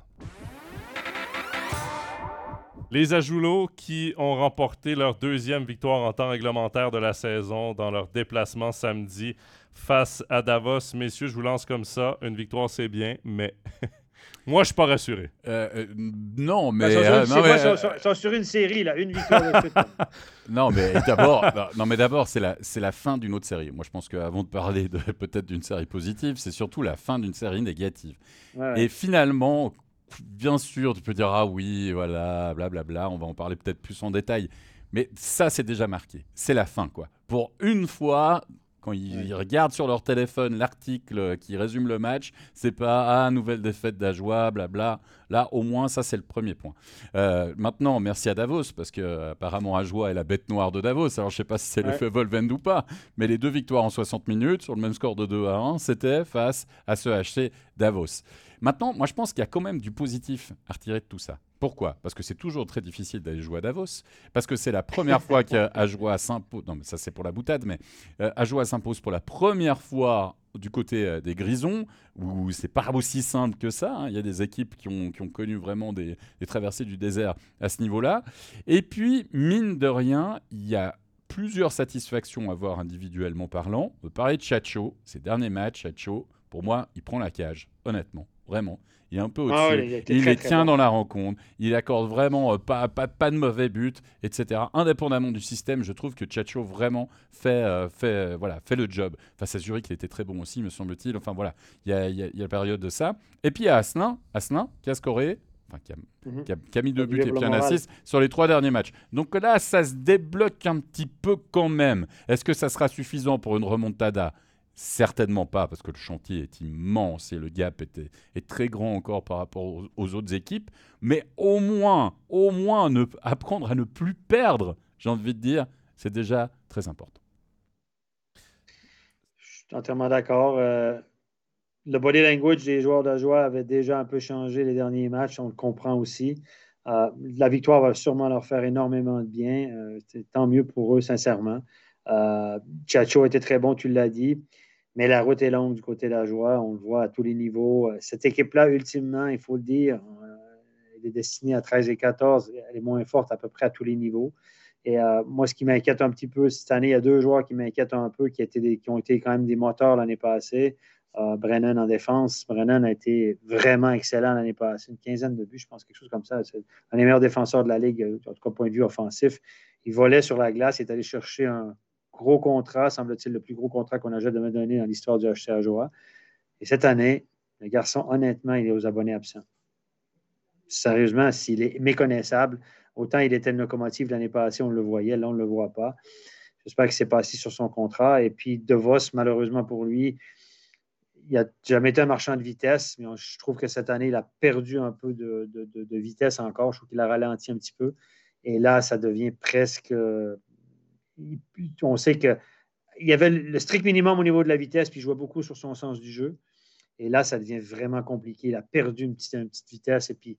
[SPEAKER 1] Les Ajoulots qui ont remporté leur deuxième victoire en temps réglementaire de la saison dans leur déplacement samedi face à Davos. Messieurs, je vous lance comme ça. Une victoire, c'est bien, mais moi, je suis pas rassuré.
[SPEAKER 2] Euh, euh, non, mais.
[SPEAKER 3] Ben,
[SPEAKER 2] euh, non, mais,
[SPEAKER 3] sur,
[SPEAKER 2] euh,
[SPEAKER 3] sont sur une série, là, une victoire de suite.
[SPEAKER 2] non, mais d'abord, non, non, mais d'abord, c'est la, c'est la fin d'une autre série. Moi, je pense qu'avant de parler de peut-être d'une série positive, c'est surtout la fin d'une série négative.
[SPEAKER 3] Ouais, ouais.
[SPEAKER 2] Et finalement, bien sûr, tu peux dire ah oui, voilà, blablabla, on va en parler peut-être plus en détail. Mais ça, c'est déjà marqué. C'est la fin, quoi. Pour une fois, quand ils,
[SPEAKER 3] Ouais.
[SPEAKER 2] regardent sur leur téléphone l'article qui résume le match, c'est pas ah nouvelle défaite d'Ajoie, blabla. Là, au moins, ça c'est le premier point. Euh, maintenant, merci à Davos parce que apparemment Ajoie est la bête noire de Davos. Alors je sais pas si c'est
[SPEAKER 3] Ouais.
[SPEAKER 2] l'effet Volvend ou pas, mais les deux victoires en 60 minutes sur le même score de 2 à 1, c'était face à ce HC Davos. Maintenant, moi je pense qu'il y a quand même du positif à retirer de tout ça. Pourquoi? Parce que c'est toujours très difficile d'aller jouer à Davos, parce que c'est la première fois qu'Ajoie s'impose. Non, mais ça c'est pour la boutade, mais euh, Ajoie s'impose pour la première fois du côté euh, des Grisons, où c'est pas aussi simple que ça. hein. Il y a des équipes qui ont, qui ont connu vraiment des, des traversées du désert à ce niveau-là. Et puis, mine de rien, il y a plusieurs satisfactions à voir individuellement parlant. On peut parler de Chacho, ses derniers matchs, Chacho, pour moi, il prend la cage, honnêtement, vraiment. Il est un peu au-dessus.
[SPEAKER 3] Ah ouais, il très,
[SPEAKER 2] les tient dans la rencontre. Il accorde vraiment euh, pas, pas, pas de mauvais buts, etc. Indépendamment du système, je trouve que Chacho vraiment fait, euh, fait, euh, voilà, fait le job. Face à Zurich, il était très bon aussi, me semble-t-il. Enfin voilà, il y a, il y a- il y a la période de ça. Et puis il y a Asselin, Asselin qui a scoré, enfin qui a,
[SPEAKER 3] Mhm.
[SPEAKER 2] qui a, qui a mis deux buts et puis un assist sur les trois derniers matchs. Donc là, ça se débloque un petit peu quand même. Est-ce que ça sera suffisant pour une remontada? Certainement pas, parce que le chantier est immense et le gap était, est très grand encore par rapport aux, autres équipes. Mais au moins, au moins, apprendre à ne plus perdre, j'ai envie de dire, c'est déjà très important.
[SPEAKER 3] Je suis entièrement d'accord. Euh, le body language des joueurs de joie avait déjà un peu changé les derniers matchs, on le comprend aussi. Euh, la victoire va sûrement leur faire énormément de bien. Euh, tant mieux pour eux, sincèrement. Euh, Chacho était très bon, tu l'as dit, mais la route est longue du côté de la joie. On le voit à tous les niveaux. Euh, Cette équipe-là, ultimement, il faut le dire, euh, elle est destinée à 13 et 14. Elle est moins forte à peu près à tous les niveaux. Et euh, moi, ce qui m'inquiète un petit peu cette année, il y a deux joueurs qui m'inquiètent un peu, qui, ont été quand même des moteurs l'année passée. Brennan en défense. Brennan a été vraiment excellent l'année passée. Une quinzaine de buts, je pense, quelque chose comme ça. C'est un des meilleurs défenseurs de la Ligue, en tout cas, point de vue offensif. Il volait sur la glace, il est allé chercher un gros contrat, semble-t-il, le plus gros contrat qu'on a jamais donné dans l'histoire du HC Ajoa. Et cette année, le garçon, honnêtement, il est aux abonnés absents. Sérieusement, s'il est méconnaissable, autant il était une locomotive l'année passée, on le voyait, là, on ne le voit pas. J'espère qu'il s'est passé sur son contrat. Et puis, De Vos, malheureusement pour lui, il n'a jamais été un marchand de vitesse, mais je trouve que cette année, il a perdu un peu de, vitesse encore. Je trouve qu'il a ralenti un petit peu. Et là, ça devient presque. On sait qu'il y avait le strict minimum au niveau de la vitesse, puis il jouait beaucoup sur son sens du jeu. Et là, ça devient vraiment compliqué. Il a perdu une petite, vitesse. Et puis,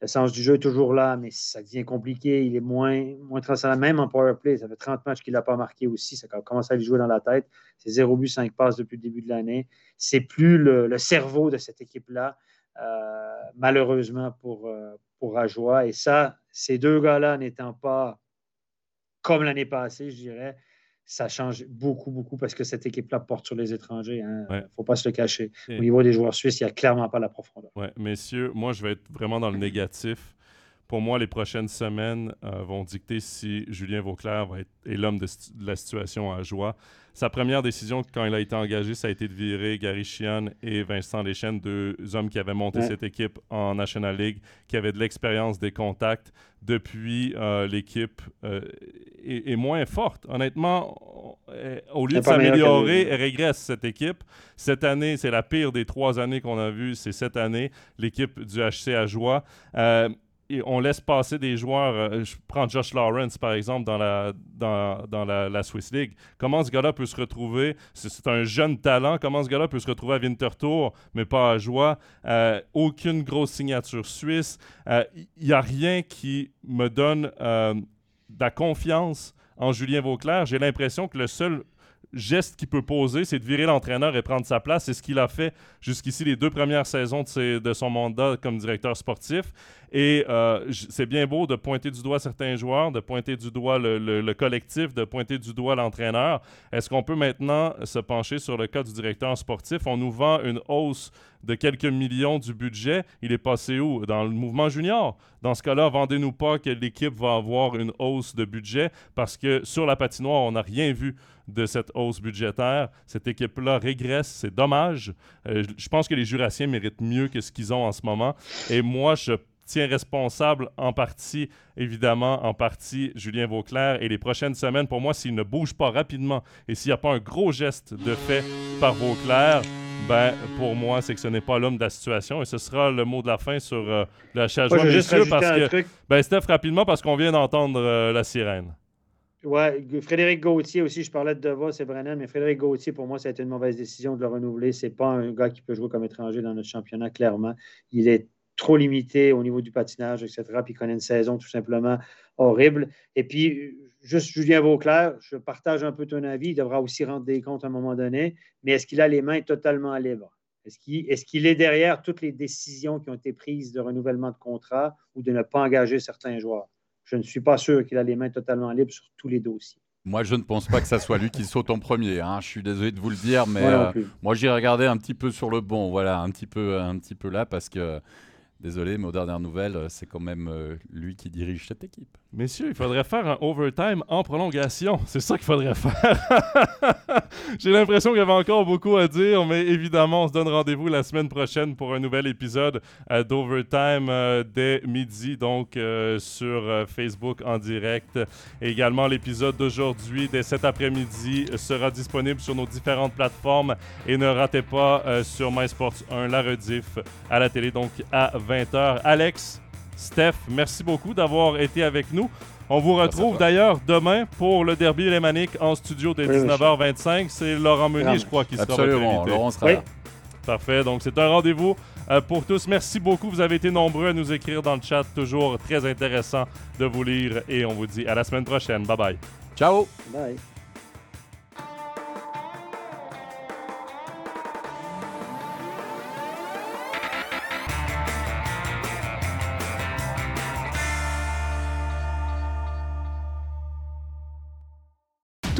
[SPEAKER 3] le sens du jeu est toujours là, mais ça devient compliqué. Il est moins, moins transcendant. Même en power play, ça fait 30 matchs qu'il n'a pas marqué aussi. Ça commence à lui jouer dans la tête. C'est 0 but, 5 passes depuis le début de l'année. C'est plus le, le cerveau de cette équipe-là, euh, malheureusement pour, euh, pour Ajoie. Et ça, ces deux gars-là n'étant pas comme l'année passée, je dirais, ça change beaucoup, beaucoup parce que cette équipe-là porte sur les étrangers. Il ne
[SPEAKER 1] Ouais.
[SPEAKER 3] faut pas se le cacher.
[SPEAKER 1] Et-
[SPEAKER 3] Au niveau des joueurs suisses, il n'y a clairement pas la profondeur.
[SPEAKER 1] Ouais, messieurs, moi, je vais être vraiment dans le négatif. Pour moi, les prochaines semaines euh, vont dicter si Julien Vauclair va être, est l'homme de, la situation à joie. Sa première décision quand il a été engagé, ça a été de virer Gary Chian et Vincent Deschênes, deux hommes qui avaient monté
[SPEAKER 3] Ouais.
[SPEAKER 1] cette équipe en National League, qui avaient de l'expérience, des contacts. Depuis, euh, l'équipe euh, est, est moins forte. Honnêtement, on- euh, au lieu de s'améliorer, elle régresse cette équipe. Cette année, c'est la pire des trois années qu'on a vues. C'est cette année, l'équipe du HC à joie. Euh, on laisse passer des joueurs. euh, je prends Josh Lawrence, par exemple, dans la, dans, dans la, la Swiss League. Comment ce gars-là peut se retrouver? C'est un jeune talent. Comment ce gars-là peut se retrouver à Winterthur, mais pas à joie? Euh, Aucune grosse signature suisse. Il n'y a rien qui me donne euh, de la confiance en Julien Vauclair. J'ai l'impression que le seul geste qu'il peut poser, c'est de virer l'entraîneur et prendre sa place. C'est ce qu'il a fait jusqu'ici les deux premières saisons de, son mandat comme directeur sportif. Et euh, c'est bien beau de pointer du doigt certains joueurs, de pointer du doigt le, collectif, de pointer du doigt l'entraîneur. Est-ce qu'on peut maintenant se pencher sur le cas du directeur sportif? On nous vend une hausse de quelques millions du budget. Il est passé où? Dans le mouvement junior. Dans ce cas-là, vendez-nous pas que l'équipe va avoir une hausse de budget parce que sur la patinoire, on n'a rien vu de cette hausse budgétaire. Cette équipe-là régresse, c'est dommage. Euh, je pense que les Jurassiens méritent mieux que ce qu'ils ont en ce moment. Et moi, je tiens responsable en partie, évidemment, en partie Julien Vauclair. Et les prochaines semaines, pour moi, s'il ne bouge pas rapidement et s'il n'y a pas un gros geste de fait par Vauclair, ben, pour moi, c'est que ce n'est pas l'homme de la situation. Et ce sera le mot de la fin sur euh, le changement
[SPEAKER 3] messieurs, parce que,
[SPEAKER 1] ben, Steph, rapidement, parce qu'on vient d'entendre euh, la sirène.
[SPEAKER 3] Ouais, Frédéric Gauthier aussi, je parlais de Devos et Brennan, mais Frédéric Gauthier, pour moi, ça a été une mauvaise décision de le renouveler. C'est pas un gars qui peut jouer comme étranger dans notre championnat, clairement. Il est trop limité au niveau du patinage, etc. Puis il connaît une saison tout simplement horrible. Et puis, juste Julien Vauclair, je partage un peu ton avis. Il devra aussi rendre des comptes à un moment donné. Mais est-ce qu'il a les mains totalement libres? Est-ce qu'il est, derrière toutes les décisions qui ont été prises de renouvellement de contrat ou de ne pas engager certains joueurs? Je ne suis pas sûr qu'il a les mains totalement libres sur tous les dossiers.
[SPEAKER 2] Moi, je ne pense pas que ça soit lui qui saute en premier. Hein. Je suis désolé de vous le dire, mais euh, moi, j'ai regardé un petit peu sur le bon, voilà, un petit peu, un petit peu là, parce que Désolé, mais aux dernières nouvelles, euh, c'est quand même euh, lui qui dirige cette équipe.
[SPEAKER 1] Messieurs, il faudrait faire un overtime en prolongation. C'est ça qu'il faudrait faire. J'ai l'impression qu'il y avait encore beaucoup à dire, mais évidemment, on se donne rendez-vous la semaine prochaine pour un nouvel épisode euh, d'Overtime dès midi, donc sur Facebook en direct. également, l'épisode d'aujourd'hui, dès cet après-midi, sera disponible sur nos différentes plateformes. Et ne ratez pas sur MySports 1 la rediff à la télé, donc à 20h. Alex, Steph, merci beaucoup d'avoir été avec nous. On vous retrouve d'ailleurs demain pour le derby lémanique en studio dès 19h25. C'est Laurent Meunier, je crois, qui sera
[SPEAKER 2] Absolument, Laurent sera là.
[SPEAKER 1] Parfait. Donc, c'est un rendez-vous euh, pour tous. Merci beaucoup. Vous avez été nombreux à nous écrire dans le chat. Toujours très intéressant de vous lire. Et on vous dit à la semaine prochaine. Bye bye.
[SPEAKER 2] Ciao.
[SPEAKER 3] Bye.